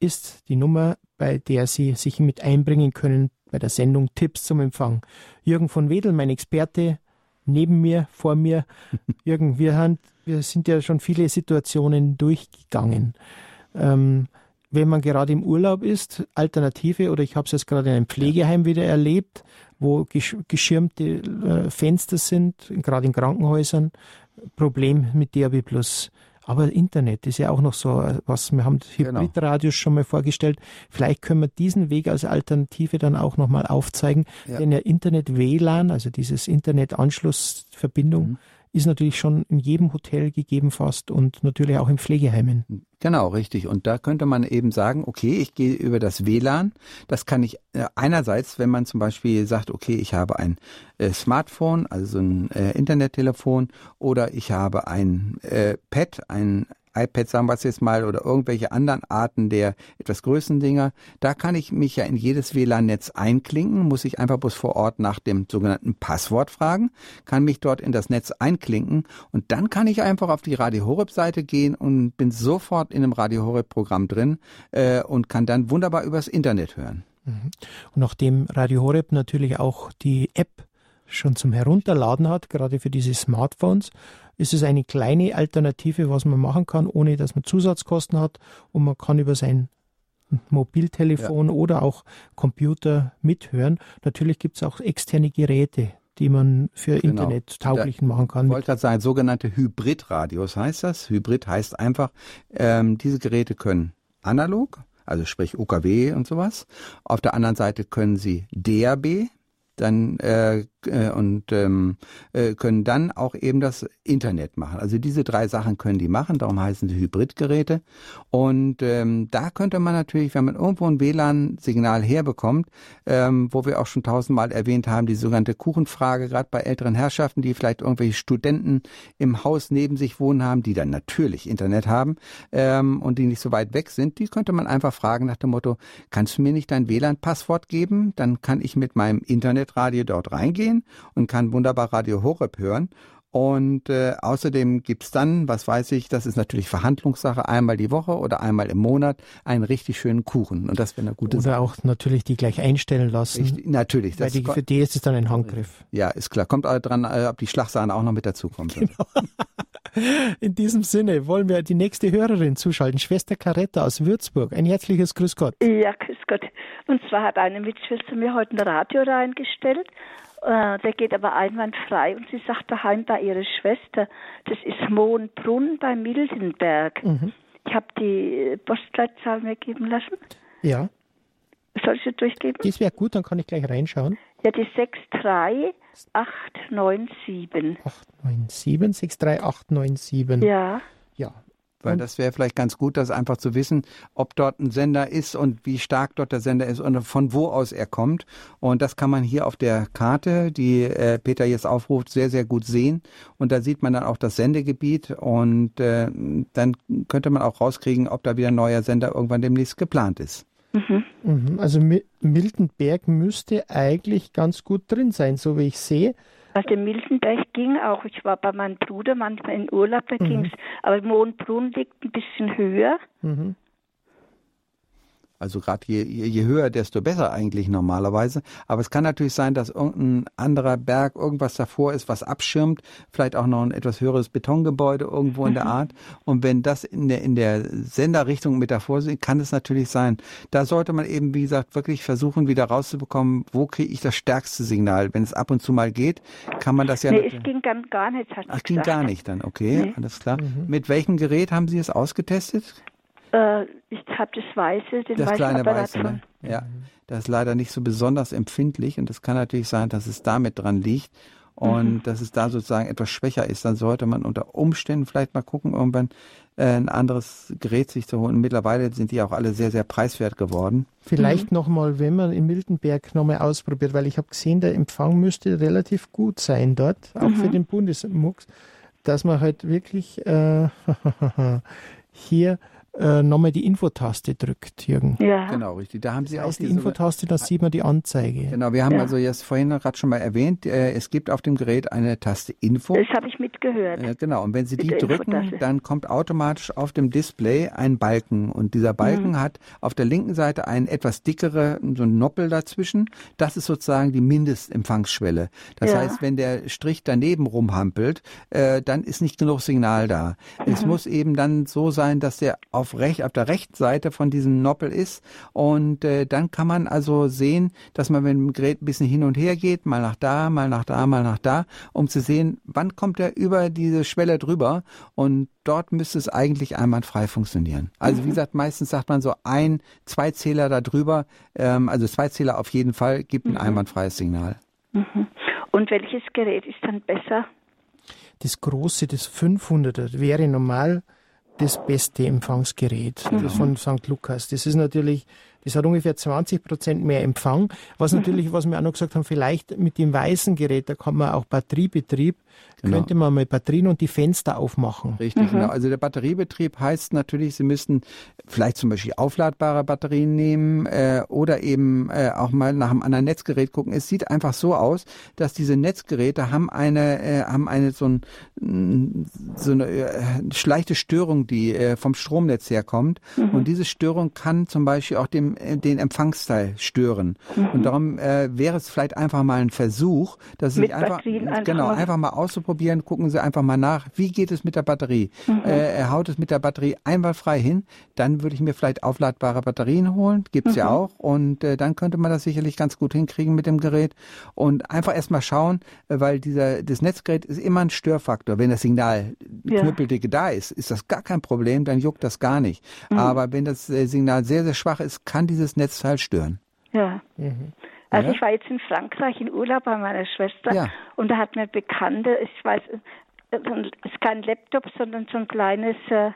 ist die Nummer, bei der Sie sich mit einbringen können bei der Sendung Tipps zum Empfang. Jürgen von Wedel, mein Experte, neben mir, vor mir. [laughs] Jürgen, wir, haben, wir sind ja schon viele Situationen durchgegangen. Ähm, wenn man gerade im Urlaub ist, Alternative, oder ich habe es jetzt gerade in einem Pflegeheim wieder erlebt, wo geschirmte äh, Fenster sind, gerade in Krankenhäusern, Problem mit DAB Plus. Aber Internet ist ja auch noch so äh, was. Wir haben genau. Hybridradios schon mal vorgestellt. Vielleicht können wir diesen Weg als Alternative dann auch nochmal aufzeigen. Ja. Denn ja Internet-WLAN, also dieses Internet-Anschlussverbindung, mhm ist natürlich schon in jedem Hotel gegeben fast und natürlich auch in Pflegeheimen. Genau, richtig. Und da könnte man eben sagen, okay, ich gehe über das WLAN. Das kann ich äh, einerseits, wenn man zum Beispiel sagt, okay, ich habe ein äh, Smartphone, also ein äh, Internettelefon, oder ich habe ein äh, Pad, ein iPad, sagen wir es jetzt mal, oder irgendwelche anderen Arten der etwas größeren Dinger, da kann ich mich ja in jedes WLAN-Netz einklinken, muss ich einfach bloß vor Ort nach dem sogenannten Passwort fragen, kann mich dort in das Netz einklinken und dann kann ich einfach auf die Radio Horeb Seite gehen und bin sofort in einem Radio Horeb Programm drin äh, und kann dann wunderbar übers Internet hören. Mhm. Und nachdem Radio Horeb natürlich auch die App schon zum Herunterladen hat, gerade für diese Smartphones, ist es eine kleine Alternative, was man machen kann, ohne dass man Zusatzkosten hat und man kann über sein Mobiltelefon ja. oder auch Computer mithören. Natürlich gibt es auch externe Geräte, die man für genau. Internet-tauglichen machen kann. Ich wollte gerade sagen, sogenannte Hybridradios heißt das. Hybrid heißt einfach, ähm, diese Geräte können analog, also sprich UKW und sowas. Auf der anderen Seite können sie DAB, dann äh, äh, und ähm, äh, können dann auch eben das Internet machen. Also diese drei Sachen können die machen, darum heißen sie Hybridgeräte. Und ähm, da könnte man natürlich, wenn man irgendwo ein WLAN-Signal herbekommt, ähm, wo wir auch schon tausendmal erwähnt haben, die sogenannte Kuchenfrage, gerade bei älteren Herrschaften, die vielleicht irgendwelche Studenten im Haus neben sich wohnen haben, die dann natürlich Internet haben ähm, und die nicht so weit weg sind, die könnte man einfach fragen nach dem Motto, kannst du mir nicht dein WLAN-Passwort geben? Dann kann ich mit meinem Internetradio dort reingehen und kann wunderbar Radio Horeb hören. Und äh, außerdem gibt's dann, was weiß ich, das ist natürlich Verhandlungssache, einmal die Woche oder einmal im Monat einen richtig schönen Kuchen. Und das wäre eine gute oder Sache. Oder auch natürlich die gleich einstellen lassen. Richtig, natürlich. Weil die, für die ist es dann ein Handgriff. Ja, ist klar. Kommt aber dran, äh, ob die Schlagsahne auch noch mit dazu kommt. Genau. [laughs] In diesem Sinne wollen wir die nächste Hörerin zuschalten, Schwester Caretta aus Würzburg. Ein herzliches Grüß Gott. Ja, Grüß Gott. Und zwar hat eine Mitschwester mir heute ein Radio reingestellt der geht aber einwandfrei und sie sagt daheim bei ihrer Schwester, das ist Mohnbrunn bei Mildenberg. Mhm. Ich habe die Postleitzahl mir geben lassen. Ja. Soll ich sie durchgeben? Das wäre gut, dann kann ich gleich reinschauen. Ja, die 63897. 897, 63897. Ja. Ja, weil und das wäre vielleicht ganz gut, das einfach zu wissen, ob dort ein Sender ist und wie stark dort der Sender ist und von wo aus er kommt. Und das kann man hier auf der Karte, die äh, Peter jetzt aufruft, sehr, sehr gut sehen. Und da sieht man dann auch das Sendegebiet und äh, dann könnte man auch rauskriegen, ob da wieder ein neuer Sender irgendwann demnächst geplant ist. Mhm. mhm. Also Miltenberg müsste eigentlich ganz gut drin sein, so wie ich sehe. Also der Miltenberg ging auch. Ich war bei meinem Bruder manchmal in Urlaub, da mhm. ging's. Aber Mondbrunn liegt ein bisschen höher. Mhm. Also gerade je, je höher, desto besser eigentlich normalerweise. Aber es kann natürlich sein, dass irgendein anderer Berg irgendwas davor ist, was abschirmt. Vielleicht auch noch ein etwas höheres Betongebäude irgendwo in der mhm. Art. Und wenn das in der, in der Senderrichtung mit davor ist, kann es natürlich sein. Da sollte man eben, wie gesagt, wirklich versuchen, wieder rauszubekommen, wo kriege ich das stärkste Signal. Wenn es ab und zu mal geht, kann man das ja nee, es ging dann gar nicht. Ach, ging gar nicht dann, okay, nee. alles klar. Mhm. Mit welchem Gerät haben Sie es ausgetestet? Äh, ich habe das Weiße, den das kleine Weiße, ne? Ja, das ist leider nicht so besonders empfindlich und es kann natürlich sein, dass es damit dran liegt und mhm. dass es da sozusagen etwas schwächer ist. Dann sollte man unter Umständen vielleicht mal gucken, irgendwann äh, ein anderes Gerät sich zu holen. Mittlerweile sind die auch alle sehr, sehr preiswert geworden. Vielleicht mhm. nochmal, wenn man in Miltenberg nochmal ausprobiert, weil ich habe gesehen, der Empfang müsste relativ gut sein dort, auch mhm. für den Bundesmux, dass man halt wirklich äh, [laughs] hier äh, nochmal die Infotaste drückt, Jürgen. Ja. Genau, richtig. Da haben Sie das auch heißt, die Infotaste, da sieht man die Anzeige. Genau, wir haben ja. also jetzt vorhin gerade schon mal erwähnt, äh, es gibt auf dem Gerät eine Taste Info. Das habe ich mitgehört. Äh, genau, und wenn Sie die drücken, dann kommt automatisch auf dem Display ein Balken und dieser Balken mhm. hat auf der linken Seite einen etwas dickere, so ein Noppel dazwischen. Das ist sozusagen die Mindestempfangsschwelle. Das ja. heißt, wenn der Strich daneben rumhampelt, äh, dann ist nicht genug Signal da. Mhm. Es muss eben dann so sein, dass der auf recht, auf der rechten Seite von diesem Noppel ist. Und äh, dann kann man also sehen, dass man mit dem Gerät ein bisschen hin und her geht, mal nach da, mal nach da, mal nach da, um zu sehen, wann kommt er über diese Schwelle drüber. Und dort müsste es eigentlich einwandfrei funktionieren. Also wie mhm. gesagt, meistens sagt man so ein, zwei Zähler da drüber, ähm, also zwei Zähler auf jeden Fall, gibt ein mhm. einwandfreies Signal. Mhm. Und welches Gerät ist dann besser? Das große, das 500er wäre normal das beste Empfangsgerät, mhm. von St. Lukas. Das ist natürlich das hat ungefähr 20 Prozent mehr Empfang. Was mhm. natürlich, was wir auch noch gesagt haben, vielleicht mit dem weißen Gerät, da kann man auch Batteriebetrieb, genau. könnte man mal Batterien und die Fenster aufmachen. Richtig, mhm. genau. Also der Batteriebetrieb heißt natürlich, Sie müssten vielleicht zum Beispiel aufladbare Batterien nehmen äh, oder eben äh, auch mal nach einem anderen Netzgerät gucken. Es sieht einfach so aus, dass diese Netzgeräte haben eine, äh, haben eine so, ein, so eine äh, schleichte Störung, die äh, vom Stromnetz herkommt. Mhm. Und diese Störung kann zum Beispiel auch dem äh, den Empfangsteil stören. Mhm. Und darum äh, wäre es vielleicht einfach mal ein Versuch, dass Sie einfach, einfach genau einfach mal auszuprobieren. Gucken Sie einfach mal nach, wie geht es mit der Batterie? Mhm. Äh, er haut es mit der Batterie einwandfrei hin. Dann würde ich mir vielleicht aufladbare Batterien holen, gibt's mhm. ja auch. Und äh, dann könnte man das sicherlich ganz gut hinkriegen mit dem Gerät. Und einfach erstmal schauen, äh, weil dieser das Netzgerät ist immer ein Störfaktor. Wenn das Signal ja. knüppeldicke da ist, ist das gar kein Problem, dann juckt das gar nicht. Mhm. Aber wenn das äh, Signal sehr, sehr schwach ist, kann dieses Netzteil stören. Ja. Mhm. Also ja? ich war jetzt in Frankreich in Urlaub bei meiner Schwester ja. und da hat mir Bekannte, ich weiß, es ist kein Laptop, sondern so ein kleines, äh,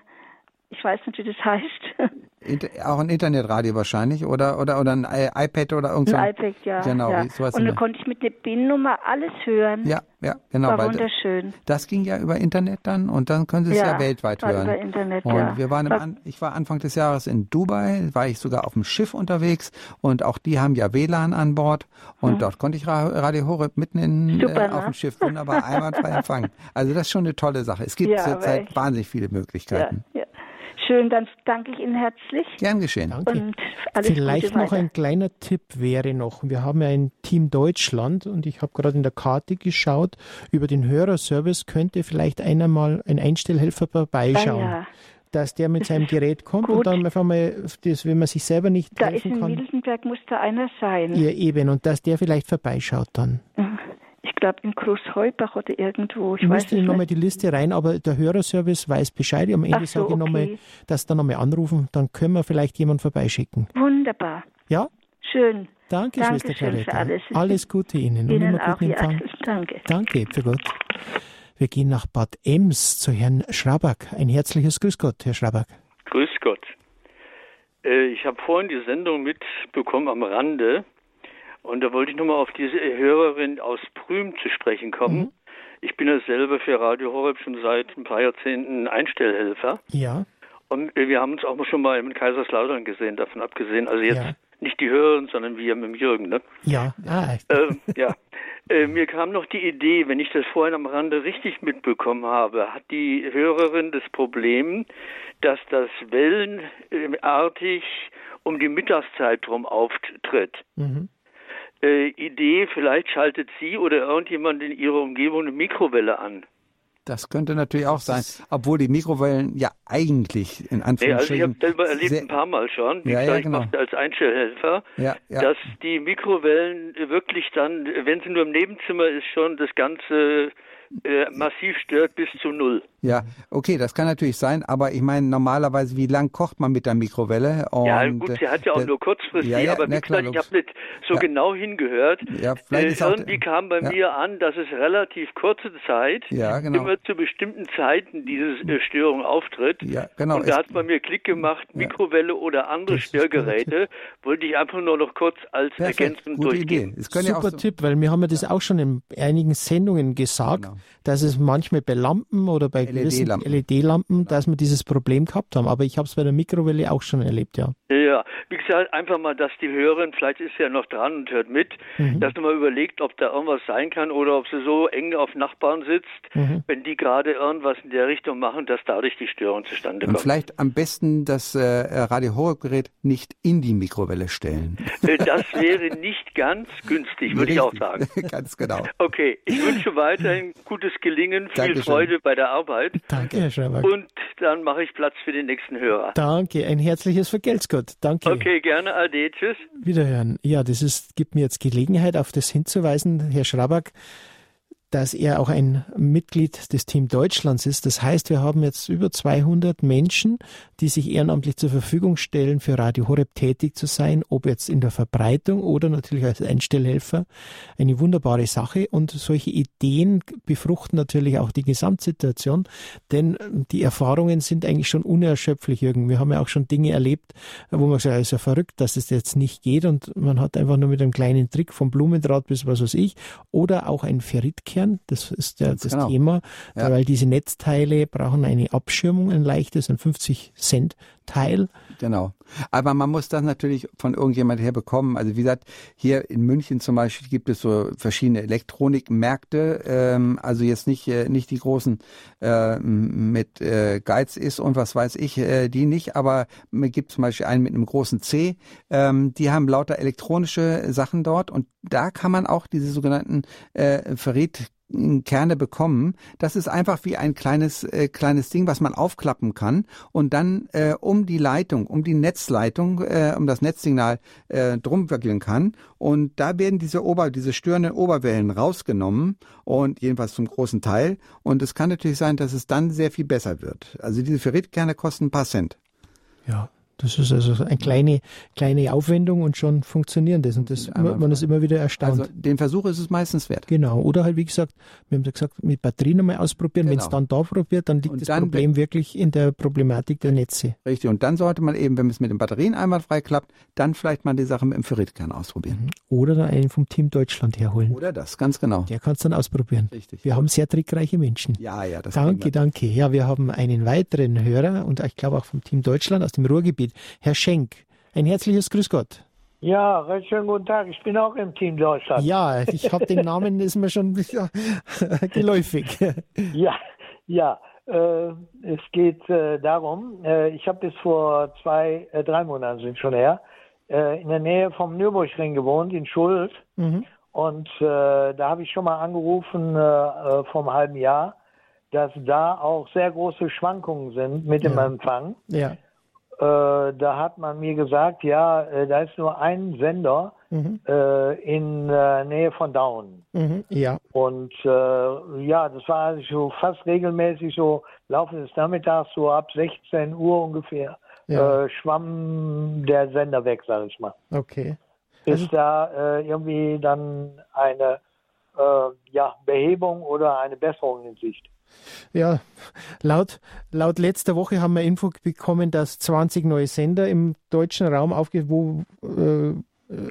ich weiß nicht, wie das heißt. auch ein Internetradio wahrscheinlich oder oder oder ein iPad oder irgendwas. Ein iPad, ja. Genau. Ja. Und dann konnte ich mit der PIN-Nummer alles hören. Ja, ja, genau. War wunderschön. Das ging ja über Internet dann und dann können Sie es ja, ja weltweit hören. Über Internet, und ja. wir waren im An ich war Anfang des Jahres in Dubai, war ich sogar auf dem Schiff unterwegs und auch die haben ja WLAN an Bord und hm. dort konnte ich Radio Horeb mitten in, Super, äh, auf dem Schiff wunderbar einwandfrei empfangen. [laughs] Also das ist schon eine tolle Sache. Es gibt ja, zurzeit wahnsinnig viele Möglichkeiten. Ja, ja. Schön, dann danke ich Ihnen herzlich. Gern geschehen. Danke. Vielleicht noch ein kleiner Tipp wäre noch, wir haben ja ein Team Deutschland und ich habe gerade in der Karte geschaut, über den Hörerservice könnte vielleicht einer mal ein Einstellhelfer vorbeischauen. Ja, ja dass der mit seinem Gerät kommt Gut. und dann einfach mal, das, wenn man sich selber nicht da helfen kann. Da ist in Miltenberg muss da einer sein. Ja, eben. Und dass der vielleicht vorbeischaut dann. Mhm ich glaube in Großheubach oder irgendwo. Ich, ich müsste nochmal die Liste rein, aber der Hörerservice weiß Bescheid. Am Ende so, sage ich okay. nochmal, dass da nochmal anrufen, dann können wir vielleicht jemanden vorbeischicken. Wunderbar. Ja? Schön. Danke, Danke Schwester Claretta. Alles. alles Gute Ihnen. Ihnen auch, ja. [laughs] Danke. Danke, für Gott. Wir gehen nach Bad Ems zu Herrn Schraback. Ein herzliches Grüß Gott, Herr Schraback. Grüß Gott. Äh, ich habe vorhin die Sendung mitbekommen am Rande und da wollte ich nochmal auf diese Hörerin aus Prüm zu sprechen kommen. Mhm. Ich bin ja selber für Radio Horeb schon seit ein paar Jahrzehnten Einstellhelfer. Ja. Und wir haben uns auch schon mal in Kaiserslautern gesehen, davon abgesehen. Also jetzt ja. nicht die Hörerin, sondern wir mit dem Jürgen, ne? Ja. Ah. Ähm, ja. Äh, mir kam noch die Idee, wenn ich das vorhin am Rande richtig mitbekommen habe, hat die Hörerin das Problem, dass das wellenartig um die Mittagszeit drum auftritt. Mhm. Äh, Idee, vielleicht schaltet sie oder irgendjemand in ihrer Umgebung eine Mikrowelle an. Das könnte natürlich auch sein, obwohl die Mikrowellen ja eigentlich in Anführungsstrichen. Nee, also ich habe selber erlebt ein paar Mal schon, wie ja, gesagt, ja, genau. ich als Einstellhelfer, ja, ja. dass die Mikrowellen wirklich dann, wenn sie nur im Nebenzimmer ist, schon das ganze äh, massiv stört bis zu null. Ja, okay, das kann natürlich sein, aber ich meine normalerweise, wie lang kocht man mit der Mikrowelle? Und, ja, gut, sie hat ja auch äh, nur kurzfristig, ja, ja, aber wie gesagt, ich habe nicht so ja. genau hingehört. Ja, vielleicht äh, irgendwie auch, kam bei mir an, dass es relativ kurze Zeit ja, genau. immer zu bestimmten Zeiten diese äh, Störung auftritt. Ja, genau. Und da hat bei mir Klick gemacht, Mikrowelle oder andere Störgeräte, wollte ich einfach nur noch kurz als Perfekt, ergänzend durchgehen. Super ja so Tipp, weil wir haben ja das auch schon in einigen Sendungen gesagt, genau. Dass es manchmal bei Lampen oder bei LED-Lampen, LED dass wir dieses Problem gehabt haben. Aber ich habe es bei der Mikrowelle auch schon erlebt, ja. Ja, wie gesagt, einfach mal, dass die Hörerin, vielleicht ist sie ja noch dran und hört mit, mhm. dass man mal überlegt, ob da irgendwas sein kann oder ob sie so eng auf Nachbarn sitzt, mhm. wenn die gerade irgendwas in der Richtung machen, dass dadurch die Störung zustande kommt. Und vielleicht am besten das äh, Radio Horeb-Gerät nicht in die Mikrowelle stellen. Äh, das wäre nicht ganz günstig, würde ich auch sagen. [laughs] ganz genau. Okay, ich wünsche weiterhin gutes Gelingen, viel Dankeschön. Freude bei der Arbeit. Danke, Herr Schreiber. Und dann mache ich Platz für den nächsten Hörer. Danke, ein herzliches Vergelt's Gott. Danke. Okay, gerne, Ade, tschüss. Wiederhören. Ja, das ist, gibt mir jetzt Gelegenheit, auf das hinzuweisen, Herr Schraback dass er auch ein Mitglied des Team Deutschlands ist. Das heißt, wir haben jetzt über 200 Menschen, die sich ehrenamtlich zur Verfügung stellen, für Radio Horeb tätig zu sein, ob jetzt in der Verbreitung oder natürlich als Einstellhelfer. Eine wunderbare Sache und solche Ideen befruchten natürlich auch die Gesamtsituation, denn die Erfahrungen sind eigentlich schon unerschöpflich, Jürgen. Wir haben ja auch schon Dinge erlebt, wo man sagt, es ist ja verrückt, dass es jetzt nicht geht und man hat einfach nur mit einem kleinen Trick vom Blumendraht bis was weiß ich oder auch ein Ferritkern Speichern. Das ist ja das genau. Thema, ja. weil diese Netzteile brauchen eine Abschirmung, ein leichtes, ein 50 Cent Teil. Genau. Aber man muss das natürlich von irgendjemand her bekommen. Also wie gesagt, hier in München zum Beispiel gibt es so verschiedene Elektronikmärkte. Ähm, also jetzt nicht äh, nicht die großen äh, mit äh, Geiz ist und was weiß ich, äh, die nicht. Aber es gibt zum Beispiel einen mit einem großen C. Ähm, die haben lauter elektronische Sachen dort und da kann man auch diese sogenannten äh, Verriet Kerne bekommen. Das ist einfach wie ein kleines äh, kleines Ding, was man aufklappen kann und dann äh, um die Leitung, um die Netzleitung, äh, um das Netzsignal äh, drum wickeln kann. Und da werden diese Ober, diese störenden Oberwellen rausgenommen und jedenfalls zum großen Teil. Und es kann natürlich sein, dass es dann sehr viel besser wird. Also diese Ferritkerne kosten ein paar Cent. Ja, das ist also eine kleine, kleine Aufwendung und schon funktionieren das. Und das, man ist immer wieder erstaunt. Also den Versuch ist es meistens wert. Genau. Oder halt, wie gesagt, wir haben gesagt, mit Batterien einmal ausprobieren. Genau. Wenn es dann da probiert, dann liegt und das dann Problem wirklich in der Problematik der Netze. Richtig. Und dann sollte man eben, wenn es mit den Batterien einwandfrei klappt, dann vielleicht mal die Sache mit dem Ferritkern ausprobieren. Mhm. Oder dann einen vom Team Deutschland herholen. Oder das, ganz genau. Der kann es dann ausprobieren. Richtig. Wir haben sehr trickreiche Menschen. Ja, ja. Das danke, danke. Ja, wir haben einen weiteren Hörer und ich glaube auch vom Team Deutschland aus dem Ruhrgebiet, Herr Schenk. Ein herzliches Grüß Gott. Ja, recht schönen guten Tag. Ich bin auch im Team Deutschland. Ja, ich habe den Namen, ist mir schon ja, [laughs] geläufig. ja, ja. Äh, es geht äh, darum, äh, ich habe bis vor zwei, äh, drei Monaten sind schon her, äh, in der Nähe vom Nürburgring gewohnt, in Schuld. Mhm. Und äh, da habe ich schon mal angerufen vor einem halben Jahr, dass da auch sehr große Schwankungen sind mit dem Empfang. Ja. Äh, da hat man mir gesagt, ja, äh, da ist nur ein Sender mhm. äh, in äh, Nähe von Down. Mhm, ja. Und äh, ja, das war also fast regelmäßig so Laufe des Nachmittags, so ab 16 Uhr ungefähr, ja. Äh, schwamm der Sender weg, sage ich mal. Okay. Ist also, da irgendwie dann eine ja, Behebung oder eine Besserung in Sicht? Ja, laut, laut letzter Woche haben wir Info bekommen, dass 20 neue Sender im deutschen Raum aufge, wo, äh,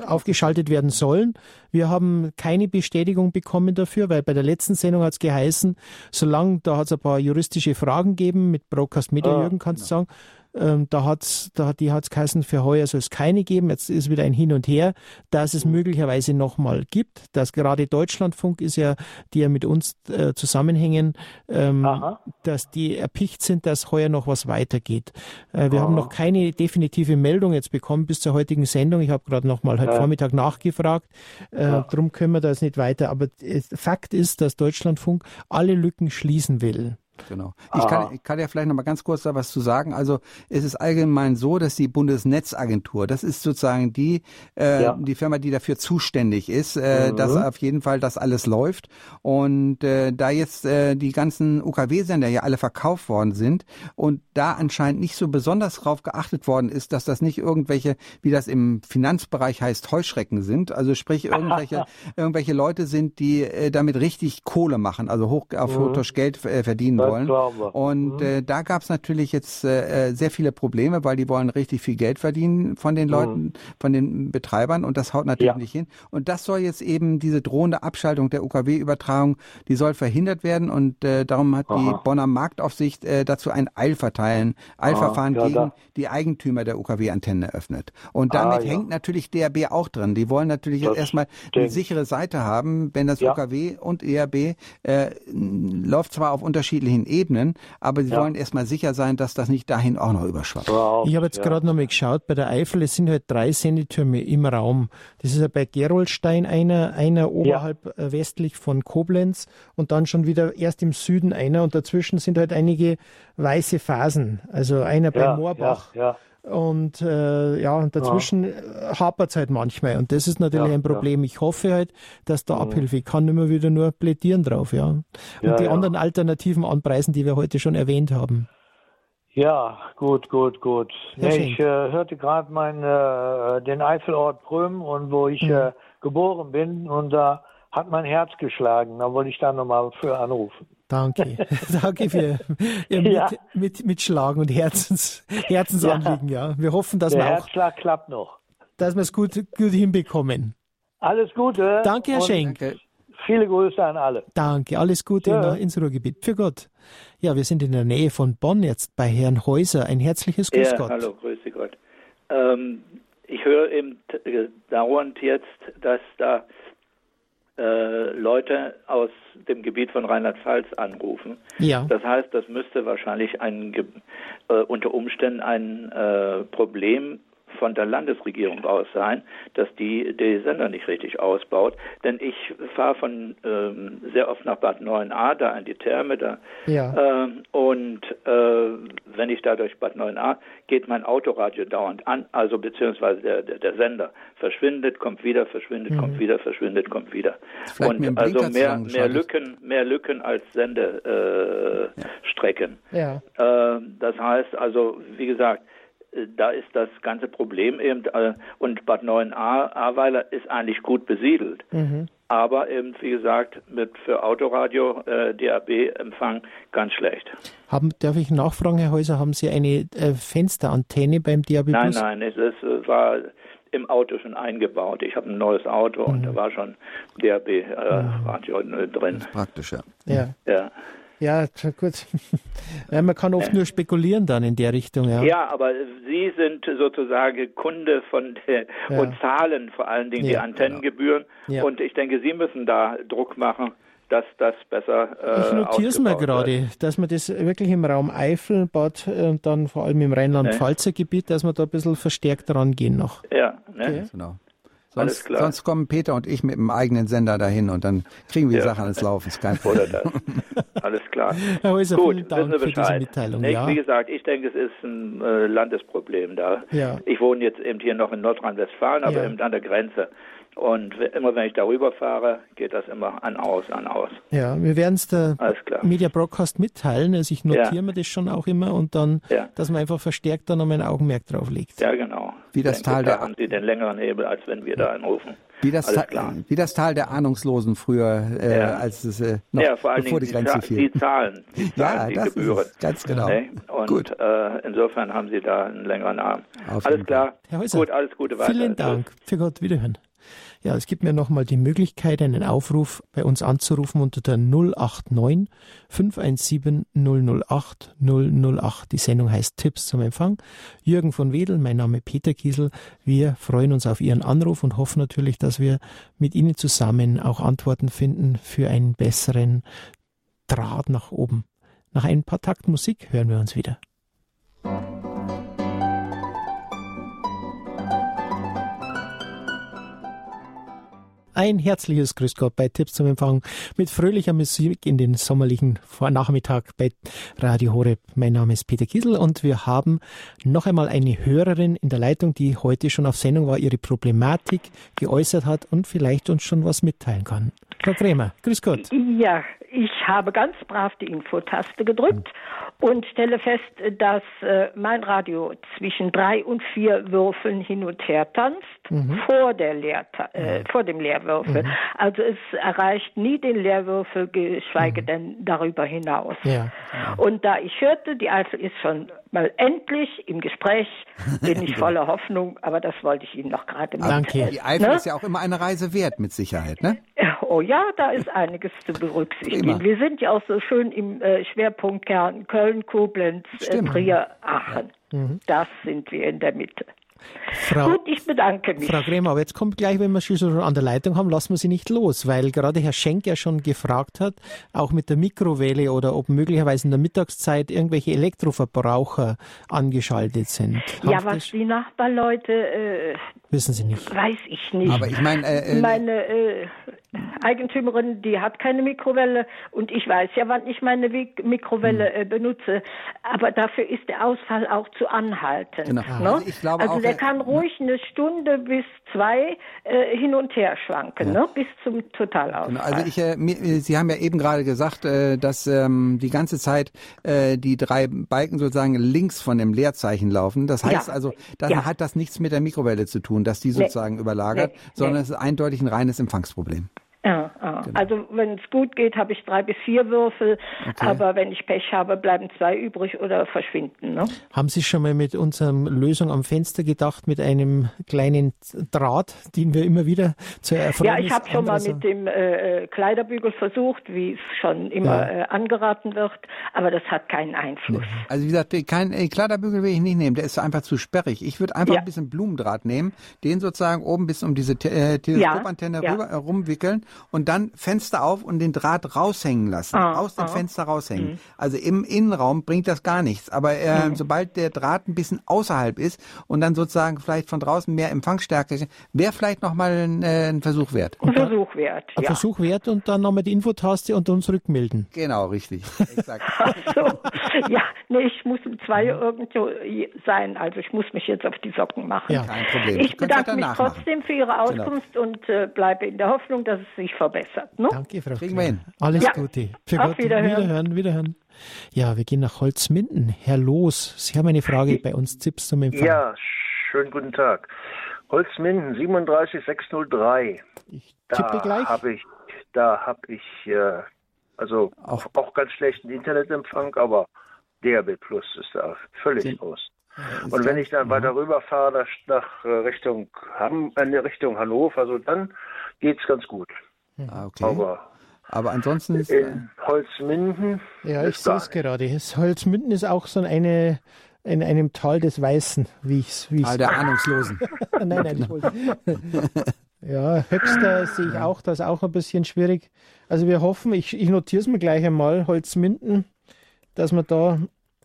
aufgeschaltet werden sollen. Wir haben keine Bestätigung bekommen dafür, weil bei der letzten Sendung hat es geheißen, solange da hat es ein paar juristische Fragen gegeben mit Broadcast Media, ah, Jürgen kannst du genau. sagen, Ähm, da hat's, da hat die hat's geheißen, für heuer soll es keine geben. Jetzt ist wieder ein Hin und Her, dass es möglicherweise nochmal gibt. Dass gerade Deutschlandfunk ist ja, die ja mit uns äh, zusammenhängen, ähm, dass die erpicht sind, dass heuer noch was weitergeht. Äh, wir Aha. haben noch keine definitive Meldung jetzt bekommen bis zur heutigen Sendung. Ich habe gerade nochmal heute ja. Vormittag nachgefragt. Äh, ja. Darum können wir da jetzt nicht weiter. Aber Fakt ist, dass Deutschlandfunk alle Lücken schließen will. Genau. Ich kann, ich kann ja vielleicht noch mal ganz kurz da was zu sagen. Also es ist allgemein so, dass die Bundesnetzagentur, das ist sozusagen die äh, ja. die Firma, die dafür zuständig ist, äh, mhm. dass auf jeden Fall das alles läuft. Und äh, da jetzt äh, die ganzen UKW-Sender ja alle verkauft worden sind und da anscheinend nicht so besonders drauf geachtet worden ist, dass das nicht irgendwelche, wie das im Finanzbereich heißt, Heuschrecken sind. Also sprich irgendwelche [laughs] irgendwelche Leute sind, die äh, damit richtig Kohle machen, also hoch auf mhm. Geld äh, verdienen wollen. Und mhm. äh, da gab es natürlich jetzt äh, äh, sehr viele Probleme, weil die wollen richtig viel Geld verdienen von den Leuten, mhm. von den Betreibern und das haut natürlich ja. nicht hin. Und das soll jetzt eben diese drohende Abschaltung der UKW-Übertragung, die soll verhindert werden und äh, darum hat Aha. die Bonner Marktaufsicht äh, dazu ein Eilverteilen, Eilverfahren ja, gegen da. die Eigentümer der UKW-Antenne eröffnet. Und ah, damit ah, ja. hängt natürlich DRB auch drin. Die wollen natürlich das jetzt erstmal eine sichere Seite haben, wenn das UKW und ERB äh, läuft zwar auf unterschiedlichen unterschiedlichen Ebenen, aber sie ja. wollen erstmal sicher sein, dass das nicht dahin auch noch überschwappt. Ich habe jetzt ja. gerade noch mal geschaut, bei der Eifel, es sind halt drei Sendetürme im Raum. Das ist ja bei Gerolstein einer, einer oberhalb ja. Äh, westlich von Koblenz und dann schon wieder erst im Süden einer und dazwischen sind halt einige weiße Phasen. Also einer bei Moorbach. Und äh, ja, und dazwischen ja. hapert es halt manchmal. Und das ist natürlich ja, ein Problem. Ja. Ich hoffe halt, dass da Abhilfe. Ich kann immer wieder nur plädieren drauf, ja. Und die anderen Alternativen anpreisen, die wir heute schon erwähnt haben. Ja, gut, gut, gut. Nee, ich äh, hörte gerade äh, den Eifelort Prüm und wo ich mhm. äh, geboren bin und da hat mein Herz geschlagen. Da wollte ich da nochmal für anrufen. Danke. [laughs] Danke für Ihr ja. mit, mit, mit Schlagen und Herzens, Herzensanliegen. Ja. ja. Wir hoffen, dass Der wir auch, Herzschlag klappt noch. Dass wir es gut, gut hinbekommen. Alles Gute. Danke, Herr Schenk. Viele Grüße an alle. Danke, alles Gute ja. ins Ruhrgebiet. Für Gott. Ja, wir sind in der Nähe von Bonn jetzt bei Herrn Häuser. Ein herzliches Grüß ja, Gott. Hallo, grüße Gott. Ähm, ich höre eben dauernd jetzt, dass da äh, Leute aus dem Gebiet von Rheinland-Pfalz anrufen. Ja. Das heißt, das müsste wahrscheinlich ein, äh, unter Umständen ein äh, Problem von der Landesregierung aus sein, dass die die Sender nicht richtig ausbaut. Denn ich fahre von ähm, sehr oft nach Bad 9a, da an die Therme, da. Ja. Ähm, und äh, wenn ich da durch Bad 9a, geht mein Autoradio dauernd an, also beziehungsweise der, der, der Sender verschwindet, kommt wieder, verschwindet, mhm. kommt wieder, verschwindet, kommt wieder. Und also mehr, mehr Lücken, mehr Lücken als Sendestrecken. Äh, ja. ja. Äh, das heißt also, wie gesagt, da ist das ganze Problem eben, äh, und Bad 9a, Ahrweiler ist eigentlich gut besiedelt. Mhm. Aber eben, wie gesagt, mit für Autoradio äh, DAB-Empfang ganz schlecht. Haben, darf ich nachfragen, Herr Häuser, haben Sie eine äh, Fensterantenne beim DAB-Bus? Nein, nein, es, es, war im Auto schon eingebaut. Ich habe ein neues Auto mhm. und da war schon DAB-Radio äh, mhm. drin. praktisch, ja. Ja. ja. Ja, gut. [laughs] Ja, man kann oft nur spekulieren dann in der Richtung, ja. Ja, aber Sie sind sozusagen Kunde von der, [laughs] ja. und zahlen vor allen Dingen ja, die Antennengebühren. Ja. Und ich denke, Sie müssen da Druck machen, dass das besser äh, Ich notiere es mir gerade, dass man das wirklich im Raum Eifel, Bad und dann vor allem im Rheinland-Pfalzer Gebiet, dass man da ein bisschen verstärkt rangehen noch. Ja, ne? Okay. genau. Sonst, sonst, kommen Peter und ich mit dem eigenen Sender dahin und dann kriegen wir die ja. Sache ans Laufen. Kein [laughs] Oder das. Alles klar. [laughs] Herr Häuser, Gut, vielen Dank für diese Mitteilung. Nee, ja. Wie gesagt, ich denke, es ist ein äh, Landesproblem da. Ja. Ich wohne jetzt eben hier noch in Nordrhein-Westfalen, aber eben an der Grenze. Und immer wenn ich darüber fahre, geht das immer an aus, an aus. Ja, wir werden es der Media Broadcast mitteilen. Also ich notiere ja. mir das schon auch immer und dann, ja. dass man einfach verstärkt da nochmal ein Augenmerk drauf legt. Ja, genau. Wie das Tal der haben Sie den längeren Hebel, als wenn wir ja. da anrufen. Wie das, Tal, wie das Tal der Ahnungslosen früher, äh, ja. als es äh, noch ja, vor bevor die Grenze die, fiel. Die Zahlen, [laughs] die, Zahlen, ja, die Gebühren. ganz genau. Nee? Und Gut. Äh, insofern haben Sie da einen längeren Arm. Auf alles klar. Herr Häuser, Gut, alles Gute weiter. Vielen Dank. Für Gott, wiederhören. Ja, es gibt mir nochmal die Möglichkeit, einen Aufruf bei uns anzurufen unter der 089 517 008 008. Die Sendung heißt Tipps zum Empfang. Jürgen von Wedel, mein Name Peter Kiesel. Wir freuen uns auf Ihren Anruf und hoffen natürlich, dass wir mit Ihnen zusammen auch Antworten finden für einen besseren Draht nach oben. Nach ein paar Takt Musik hören wir uns wieder. Ein herzliches Grüß Gott bei Tipps zum Empfang mit fröhlicher Musik in den sommerlichen Vornachmittag bei Radio Horeb. Mein Name ist Peter Kiesel und wir haben noch einmal eine Hörerin in der Leitung, die heute schon auf Sendung war, ihre Problematik geäußert hat und vielleicht uns schon was mitteilen kann. Frau Kremer, grüß Gott. Ja, ich habe ganz brav die Infotaste gedrückt und stelle fest, dass äh, mein Radio zwischen drei und vier Würfeln hin und her tanzt mhm. vor, der Leer, äh, vor dem Leerwürfel. Mhm. Also es erreicht nie den Leerwürfel, geschweige mhm. denn darüber hinaus. Ja. Und da ich hörte, die Eifel ist schon mal endlich im Gespräch, [laughs] bin ich voller Hoffnung, aber das wollte ich Ihnen noch gerade mitteilen. Danke. Die Eifel ne? ist ja auch immer eine Reise wert, mit Sicherheit, ne? [laughs] Oh ja, da ist einiges zu berücksichtigen. Immer. Wir sind ja auch so schön im äh, Schwerpunktkern Köln, Koblenz, äh, Trier, Aachen. Ja. Mhm. Das sind wir in der Mitte. Frau, Gut, ich bedanke mich. Frau Kremer, aber jetzt kommt gleich, wenn wir Sie schon an der Leitung haben, lassen wir Sie nicht los, weil gerade Herr Schenk ja schon gefragt hat, auch mit der Mikrowelle oder ob möglicherweise in der Mittagszeit irgendwelche Elektroverbraucher angeschaltet sind. Ja, was die Nachbarleute äh, Wissen Sie nicht. Weiß ich nicht. Aber ich meine, äh, äh, meine äh, Eigentümerin, die hat keine Mikrowelle und ich weiß ja, wann ich meine Mikrowelle hm. äh, benutze. Aber dafür ist der Ausfall auch zu anhalten. Genau. Ne? Also, ich glaube also auch, der kann ruhig eine Stunde bis zwei äh, hin und her schwanken, ja. ne? bis zum Totalausfall. Genau. Also ich, äh, mir, Sie haben ja eben gerade gesagt, äh, dass ähm, die ganze Zeit äh, die drei Balken sozusagen links von dem Leerzeichen laufen. Das heißt ja. also, dann ja. hat das nichts mit der Mikrowelle zu tun, dass die sozusagen nee. überlagert, nee. sondern nee. es ist eindeutig ein reines Empfangsproblem. Ja, ja. Genau. also wenn es gut geht, habe ich drei bis vier Würfel, okay. aber wenn ich Pech habe, bleiben zwei übrig oder verschwinden. Ne? Haben Sie schon mal mit unserer Lösung am Fenster gedacht, mit einem kleinen Draht, den wir immer wieder zu erfreuen? Ja, ich habe schon mal mit dem äh, Kleiderbügel versucht, wie es schon immer ja. äh, angeraten wird, aber das hat keinen Einfluss. Also wie gesagt, kein äh, Kleiderbügel will ich nicht nehmen, der ist einfach zu sperrig. Ich würde einfach ja. ein bisschen Blumendraht nehmen, den sozusagen oben bis um diese äh, Teleskopantenne ja. rüber, äh, rumwickeln und dann Fenster auf und den Draht raushängen lassen, ah, aus dem ah. Fenster raushängen. Mhm. Also im Innenraum bringt das gar nichts. Aber äh, mhm. sobald der Draht ein bisschen außerhalb ist und dann sozusagen vielleicht von draußen mehr Empfangsstärke, wäre vielleicht nochmal ein, äh, ein Versuch wert. Ein Versuch wert. Ein ja. Versuch wert und dann nochmal die Infotaste und uns rückmelden. Genau, richtig. Exakt. [laughs] so. Ja, nee, ich muss um zwei mhm. irgendwo sein. Also ich muss mich jetzt auf die Socken machen. Ja, kein Problem. Ich bedanke mich trotzdem für Ihre genau. Auskunft genau. und äh, bleibe in der Hoffnung, dass es sich verbessert. Ne? Danke, Frau hin. Alles ja. Gute. Für Auf Gott. Wiederhören. wiederhören. Wiederhören. Ja, wir gehen nach Holzminden. Herr Los, Sie haben eine Frage bei uns, Tipps zum Empfang. Ja, schönen guten Tag. Holzminden 37603. Ich tippe da gleich. Hab ich, da habe ich äh, also auch, auch ganz schlechten Internetempfang, aber DRB Plus ist da völlig Den, aus. Und wenn ich dann weiter rüberfahre nach, nach äh, Richtung, Hamm, in Richtung Hannover, also dann geht es ganz gut. Ah, okay. Aber aber ansonsten ist. In Holzminden. Ja, ich sehe es gerade. Holzminden ist auch so eine, in einem Tal des Weißen, wie ich es. Tal der Ahnungslosen. [laughs] nein, nein, ich wollte. [laughs] ja, Höxter sehe ich auch, das ist auch ein bisschen schwierig. Also wir hoffen, ich, ich notiere es mir gleich einmal, Holzminden, dass wir da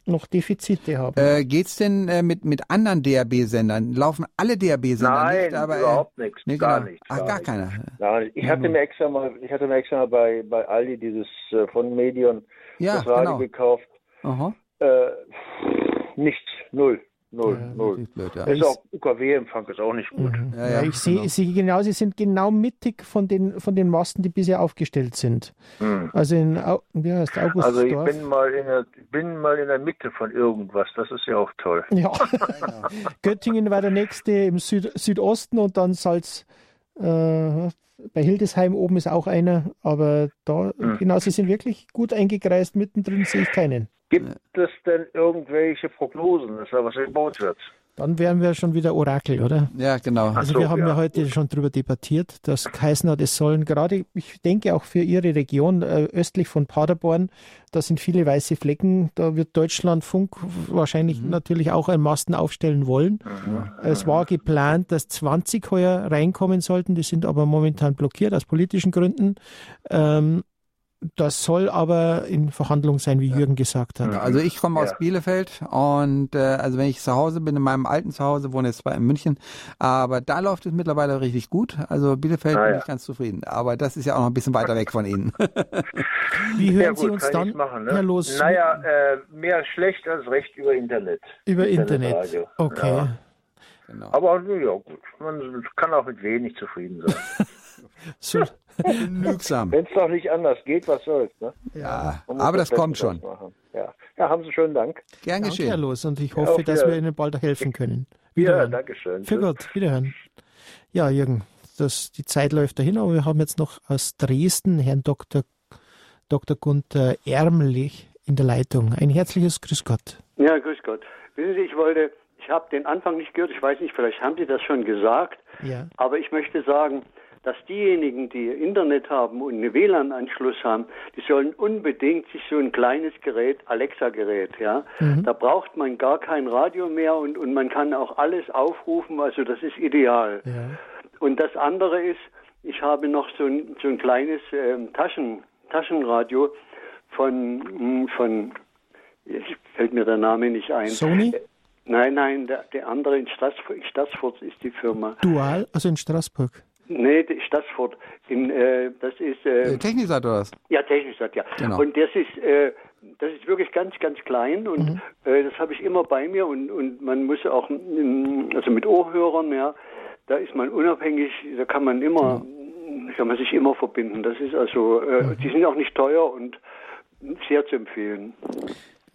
noch Defizite haben. Äh, geht's denn äh, mit, mit anderen DAB-Sendern? Laufen alle DAB-Sender Nein, nicht? Aber, äh, überhaupt nichts. Nee, gar genau. nichts. Ach, gar, gar keiner. Nein, ich hatte mir extra mal, ich hatte mir extra mal bei, bei Aldi dieses äh, von Medion ja, das Radio genau. gekauft. Aha. Äh, nichts, null. Null, ja, null. Blöd, ja. Ist auch UKW-Empfang ist auch nicht gut. Mhm. Ja, ja, ich sehe genau. Sie genau, Sie sind genau mittig von den von den Masten, die bisher aufgestellt sind. Mhm. Also in wie heißt August Also ich bin mal in der bin mal in der Mitte von irgendwas. Das ist ja auch toll. Ja. [laughs] Göttingen war der nächste im Süd, Südosten und dann Salz. Äh, bei Hildesheim oben ist auch einer, aber da, mhm. genau, sie sind wirklich gut eingekreist. Mittendrin sehe ich keinen. Gibt es denn irgendwelche Prognosen, dass da was gebaut wird? Dann wären wir schon wieder Orakel, oder? Ja, genau. Also so, wir haben ja, ja heute gut. schon darüber debattiert, dass geheißen hat, es sollen gerade, ich denke auch für Ihre Region äh, östlich von Paderborn, da sind viele weiße Flecken, da wird Deutschlandfunk wahrscheinlich mhm. natürlich auch einen Masten aufstellen wollen. Mhm. Es war geplant, dass 20 heuer reinkommen sollten, die sind aber momentan blockiert aus politischen Gründen. Ähm, das soll aber in Verhandlung sein, wie Jürgen gesagt hat. Also ich komme aus ja. Bielefeld und äh, also wenn ich zu Hause bin, in meinem alten Zuhause, wohne jetzt zwar in München, aber da läuft es mittlerweile richtig gut. Also Bielefeld ah, bin ja. ich ganz zufrieden. Aber das ist ja auch noch ein bisschen weiter weg von Ihnen. [laughs] wie hören ja, gut, Sie uns dann, machen, ne? Herr Los? Naja, äh, mehr schlecht als recht über Internet. Über Internet, Internet okay. Genau. Aber ja gut, man kann auch mit wenig zufrieden sein. [laughs] so genügsam. Wenn es doch nicht anders geht, was soll's. Ne? Ja, aber das, das kommt schon. Ja. ja, haben Sie schönen Dank. Gern geschehen. Herr Los, und ich hoffe, ja, dass wir Ihnen bald helfen können. Wiederhören. Ja, danke schön. Für Gott, wiederhören. Ja, Jürgen, das, die Zeit läuft dahin, aber wir haben jetzt noch aus Dresden Herrn Dr. Dr. Gunther Ärmlich in der Leitung. Ein herzliches Grüß Gott. Ja, Grüß Gott. Wissen Sie, ich wollte, ich habe den Anfang nicht gehört, ich weiß nicht, vielleicht haben Sie das schon gesagt, ja. aber ich möchte sagen, dass diejenigen, die Internet haben und einen WLAN-Anschluss haben, die sollen unbedingt sich so ein kleines Gerät, Alexa-Gerät, ja, mhm. da braucht man gar kein Radio mehr und, und man kann auch alles aufrufen, also das ist ideal. Ja. Und das andere ist, ich habe noch so ein, so ein kleines ähm, Taschen, Taschenradio von, hm, von, fällt mir der Name nicht ein. Sony? Nein, nein, der, der andere in Straßburg, Straßburg ist die Firma. Dual, also in Straßburg. Nee, Stassfurt. In, äh, das ist äh, äh, Technisat oder was? Ja, Technisat, ja. Genau. Und das ist äh, das ist wirklich ganz, ganz klein und mhm. äh, das habe ich immer bei mir und, und man muss auch also mit Ohrhörern, ja, da ist man unabhängig, da kann man immer, mhm. kann man sich immer verbinden. Das ist also, äh, mhm. die sind auch nicht teuer und sehr zu empfehlen.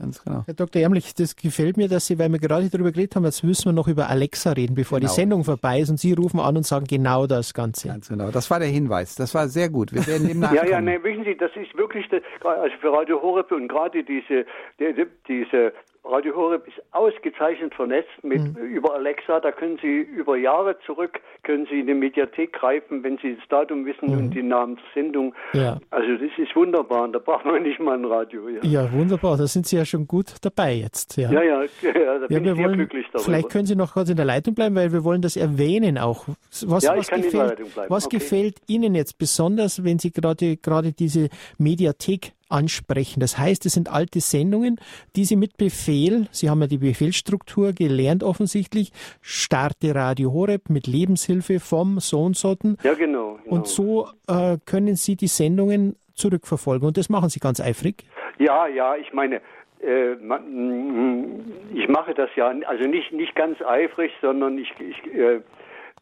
Ganz genau. Herr Dr. Ärmlich, das gefällt mir, dass Sie, weil wir gerade darüber geredet haben, jetzt müssen wir noch über Alexa reden, bevor genau. die Sendung vorbei ist und Sie rufen an und sagen genau das Ganze. Ganz genau. Das war der Hinweis. Das war sehr gut. Wir werden dem [laughs] Ja, ja, ne, wissen Sie, das ist wirklich, das, also für Radio Horeb und gerade diese, die, diese Radio Horeb ist ausgezeichnet vernetzt mit mhm. über Alexa. Da können Sie über Jahre zurück können Sie in die Mediathek greifen, wenn Sie das Datum wissen mhm. und die Namen der Sendung. Ja. Also das ist wunderbar. Und da braucht man [laughs] nicht mal ein Radio. Ja. ja, wunderbar. Da sind Sie ja schon gut dabei jetzt. Ja, ja, ja, [laughs] ja da bin ich sehr glücklich darüber. Vielleicht können Sie noch kurz in der Leitung bleiben, weil wir wollen das erwähnen auch. Was, ja, was ich kann gefällt, in der Leitung bleiben. Was okay. gefällt Ihnen jetzt besonders, wenn Sie gerade gerade diese Mediathek ansprechen. Das heißt, es sind alte Sendungen, die Sie mit Befehl, Sie haben ja die Befehlsstruktur gelernt offensichtlich, starte Radio Horeb mit Lebenshilfe vom Sohnsotten. Ja, genau, genau. Und so äh, können Sie die Sendungen zurückverfolgen und das machen Sie ganz eifrig. Ja, ja, ich meine, äh, man, ich mache das ja, also nicht, nicht ganz eifrig, sondern ich, ich, äh,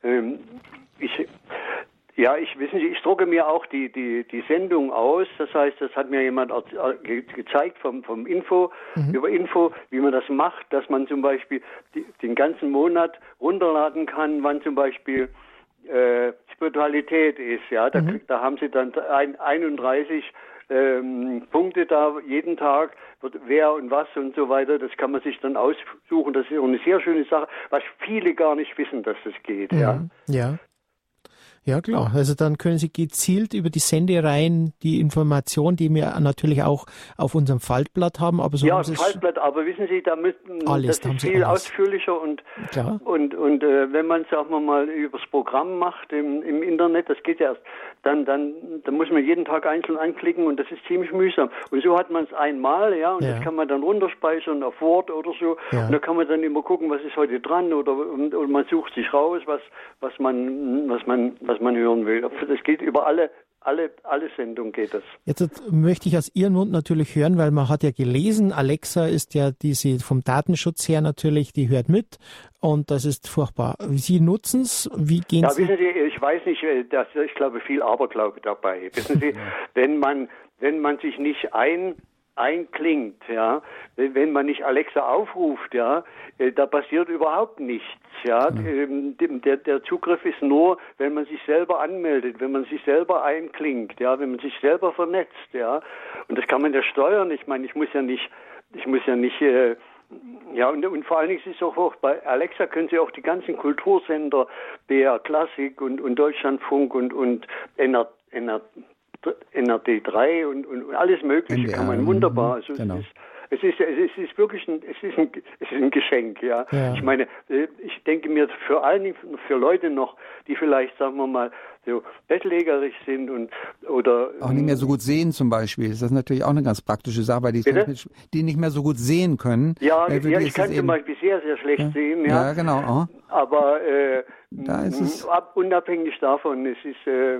ähm, ich ja, ich wissen Sie, ich drucke mir auch die, die, die Sendung aus. Das heißt, das hat mir jemand ge gezeigt vom, vom Info, mhm. über Info, wie man das macht, dass man zum Beispiel die, den ganzen Monat runterladen kann, wann zum Beispiel äh, Spiritualität ist. Ja, da, mhm. da haben Sie dann ein, 31 ähm, Punkte da jeden Tag, wer und was und so weiter. Das kann man sich dann aussuchen. Das ist auch eine sehr schöne Sache, was viele gar nicht wissen, dass das geht. Mhm. Ja. ja. Ja, klar. Also dann können Sie gezielt über die Sendereien die Information, die wir natürlich auch auf unserem Faltblatt haben, aber so Ja, Faltblatt, aber wissen Sie, da müssen alles, das ist viel alles. ausführlicher und klar. und und äh, wenn man sagen wir mal übers Programm macht im, im Internet, das geht ja erst, dann dann dann muss man jeden Tag einzeln anklicken und das ist ziemlich mühsam. Und so hat man es einmal, ja, und ja. das kann man dann runterspeichern auf Word oder so ja. und da kann man dann immer gucken, was ist heute dran oder und, und man sucht sich raus, was was man was man was man hören will. Das geht über alle alle, alle Sendungen geht das. Jetzt möchte ich aus Ihrem Mund natürlich hören, weil man hat ja gelesen, Alexa ist ja diese vom Datenschutz her natürlich, die hört mit und das ist furchtbar. Sie nutzen es, wie gehen ja, Sie? Wissen Sie, ich weiß nicht, äh, dass ich glaube viel Aberglaube dabei. Wissen Sie, wenn man wenn man sich nicht ein einklingt, ja, wenn man nicht Alexa aufruft, ja, äh, da passiert überhaupt nichts, ja. Mhm. Der, der Zugriff ist nur, wenn man sich selber anmeldet, wenn man sich selber einklingt, ja, wenn man sich selber vernetzt, ja. Und das kann man ja steuern. Ich meine, ich muss ja nicht, ich muss ja nicht äh, Ja, und, und vor allen Dingen ist es auch, auch bei Alexa können Sie auch die ganzen Kultursender, BR Klassik und, und Deutschlandfunk und, und NR, NR, NRD3 und, und alles Mögliche NDR, kann man wunderbar. Also genau. es ist es ist, es ist wirklich ein, es ist ein, es ist ein Geschenk, ja. ja. Ich meine, äh, ich denke mir für allen für Leute noch, die vielleicht, sagen wir mal, so bettlägerig sind und oder auch nicht mehr so gut sehen zum Beispiel. Das ist natürlich auch eine ganz praktische Sache, weil die, die nicht mehr so gut sehen können. Ja, ja ich kann zum Beispiel sehr, sehr schlecht ja, sehen. Ja, ja genau. Oh. Aber äh, da ist es unabhängig davon, es ist, äh,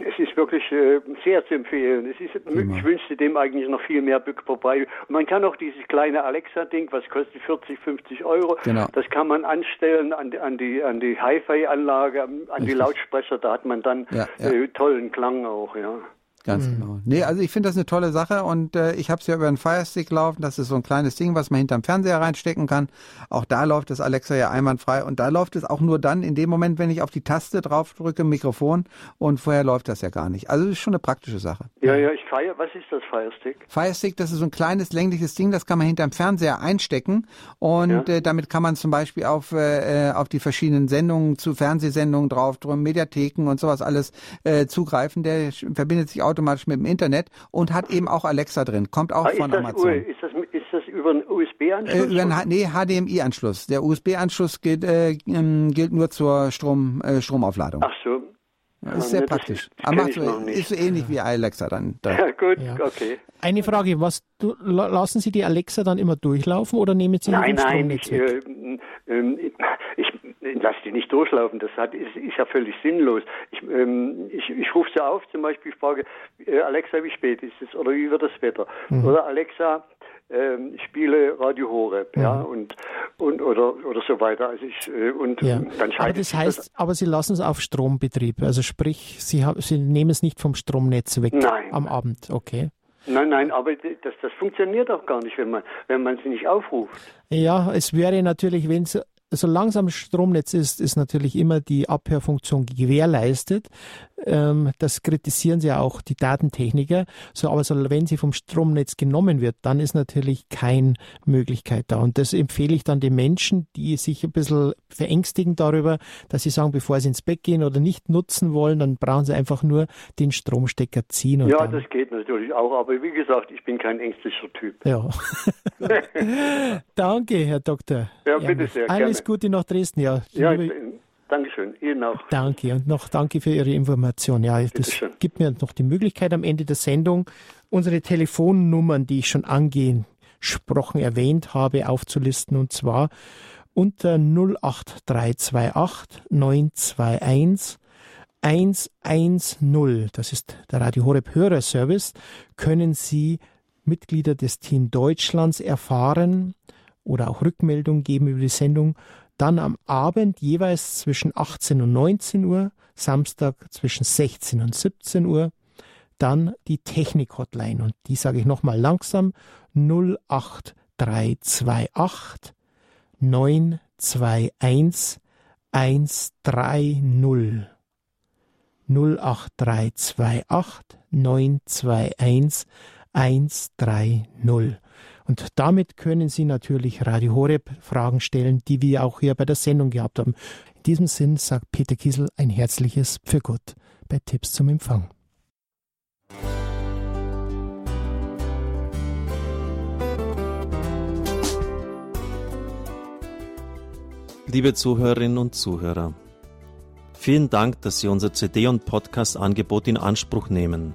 es ist wirklich äh, sehr zu empfehlen. Es ist, ich wünschte dem eigentlich noch viel mehr vorbei. Und man kann auch dieses kleine Alexa-Ding, was kostet 40, 50 Euro, genau. das kann man anstellen an, an die, an die Hi-Fi-Anlage, an Richtig. die Lautsprecher, da hat man dann ja, ja. Äh, tollen Klang auch, ja. Ganz mhm. genau. Nee, also ich finde das eine tolle Sache und äh, ich habe es ja über einen Firestick laufen. Das ist so ein kleines Ding, was man hinterm Fernseher reinstecken kann. Auch da läuft das Alexa ja einwandfrei und da läuft es auch nur dann in dem Moment, wenn ich auf die Taste drauf drücke, Mikrofon und vorher läuft das ja gar nicht. Also das ist schon eine praktische Sache. Ja, ja, ich feiere. Was ist das Firestick? Firestick, das ist so ein kleines längliches Ding, das kann man hinterm Fernseher einstecken und ja. äh, damit kann man zum Beispiel auf äh, auf die verschiedenen Sendungen zu Fernsehsendungen drauf drücken, Mediatheken und sowas alles äh, zugreifen. Der verbindet sich auch automatisch mit dem Internet und hat eben auch Alexa drin. Kommt auch ah, von Amazon. Ist das, ist das über einen USB-Anschluss? Äh, über einen, nee, HDMI-Anschluss. Der USB-Anschluss gilt, äh, ähm, gilt nur zur Strom, äh, Stromaufladung. Ach so. Das ist sehr das praktisch. Ist, Aber macht, ist so ähnlich wie Alexa dann. Da. Ja, gut, ja. okay. Eine Frage, was du, lassen Sie die Alexa dann immer durchlaufen oder nehmen Sie nein, den Strom nein, ich, äh, äh, ich lass die nicht durchlaufen, das hat, ist, ist ja völlig sinnlos. Ich, ähm, ich, ich rufe sie auf, zum Beispiel, ich frage, äh, Alexa, wie spät ist es oder wie wird das Wetter? Mhm. Oder Alexa, ähm, spiele Radio Horeb, mhm. ja, und, und oder, oder so weiter. Also ich, äh, und ja. dann aber das heißt, das, aber Sie lassen es auf Strombetrieb, also sprich, Sie, Sie nehmen es nicht vom Stromnetz weg nein. am Abend, okay. Nein, nein, aber das, das funktioniert auch gar nicht, wenn man, wenn man sie nicht aufruft. Ja, es wäre natürlich, wenn es so langsam Stromnetz ist, ist natürlich immer die Abhörfunktion gewährleistet. Ähm, das kritisieren sie ja auch die Datentechniker. So, aber so, wenn sie vom Stromnetz genommen wird, dann ist natürlich keine Möglichkeit da. Und das empfehle ich dann den Menschen, die sich ein bisschen verängstigen darüber, dass sie sagen, bevor sie ins Bett gehen oder nicht nutzen wollen, dann brauchen sie einfach nur den Stromstecker ziehen. ja, das geht natürlich auch. Aber wie gesagt, ich bin kein ängstlicher Typ. Ja. [laughs] [laughs] Danke, Herr Doktor. Ja, bitte sehr. Alles gerne. Gute nach Dresden, ja. Ja, ich Dankeschön, Ihnen auch. Danke und noch danke für Ihre Information. Ja, das gibt mir noch die Möglichkeit am Ende der Sendung, unsere Telefonnummern, die ich schon angesprochen erwähnt habe, aufzulisten und zwar unter 08328 921 110. Das ist der Radio Horeb Hörerservice. Können Sie Mitglieder des Team Deutschlands erfahren oder auch Rückmeldung geben über die Sendung dann am Abend jeweils zwischen 18 und 19 Uhr, Samstag zwischen 16 und 17 Uhr, dann die Technik-Hotline. Und die sage ich nochmal langsam 08328 921 130 08328 921 130 und damit können Sie natürlich Radio Horeb Fragen stellen, die wir auch hier bei der Sendung gehabt haben. In diesem Sinn sagt Peter Kiesel ein herzliches Für Gott bei Tipps zum Empfang. Liebe Zuhörerinnen und Zuhörer, vielen Dank, dass Sie unser CD- und Podcast-Angebot in Anspruch nehmen.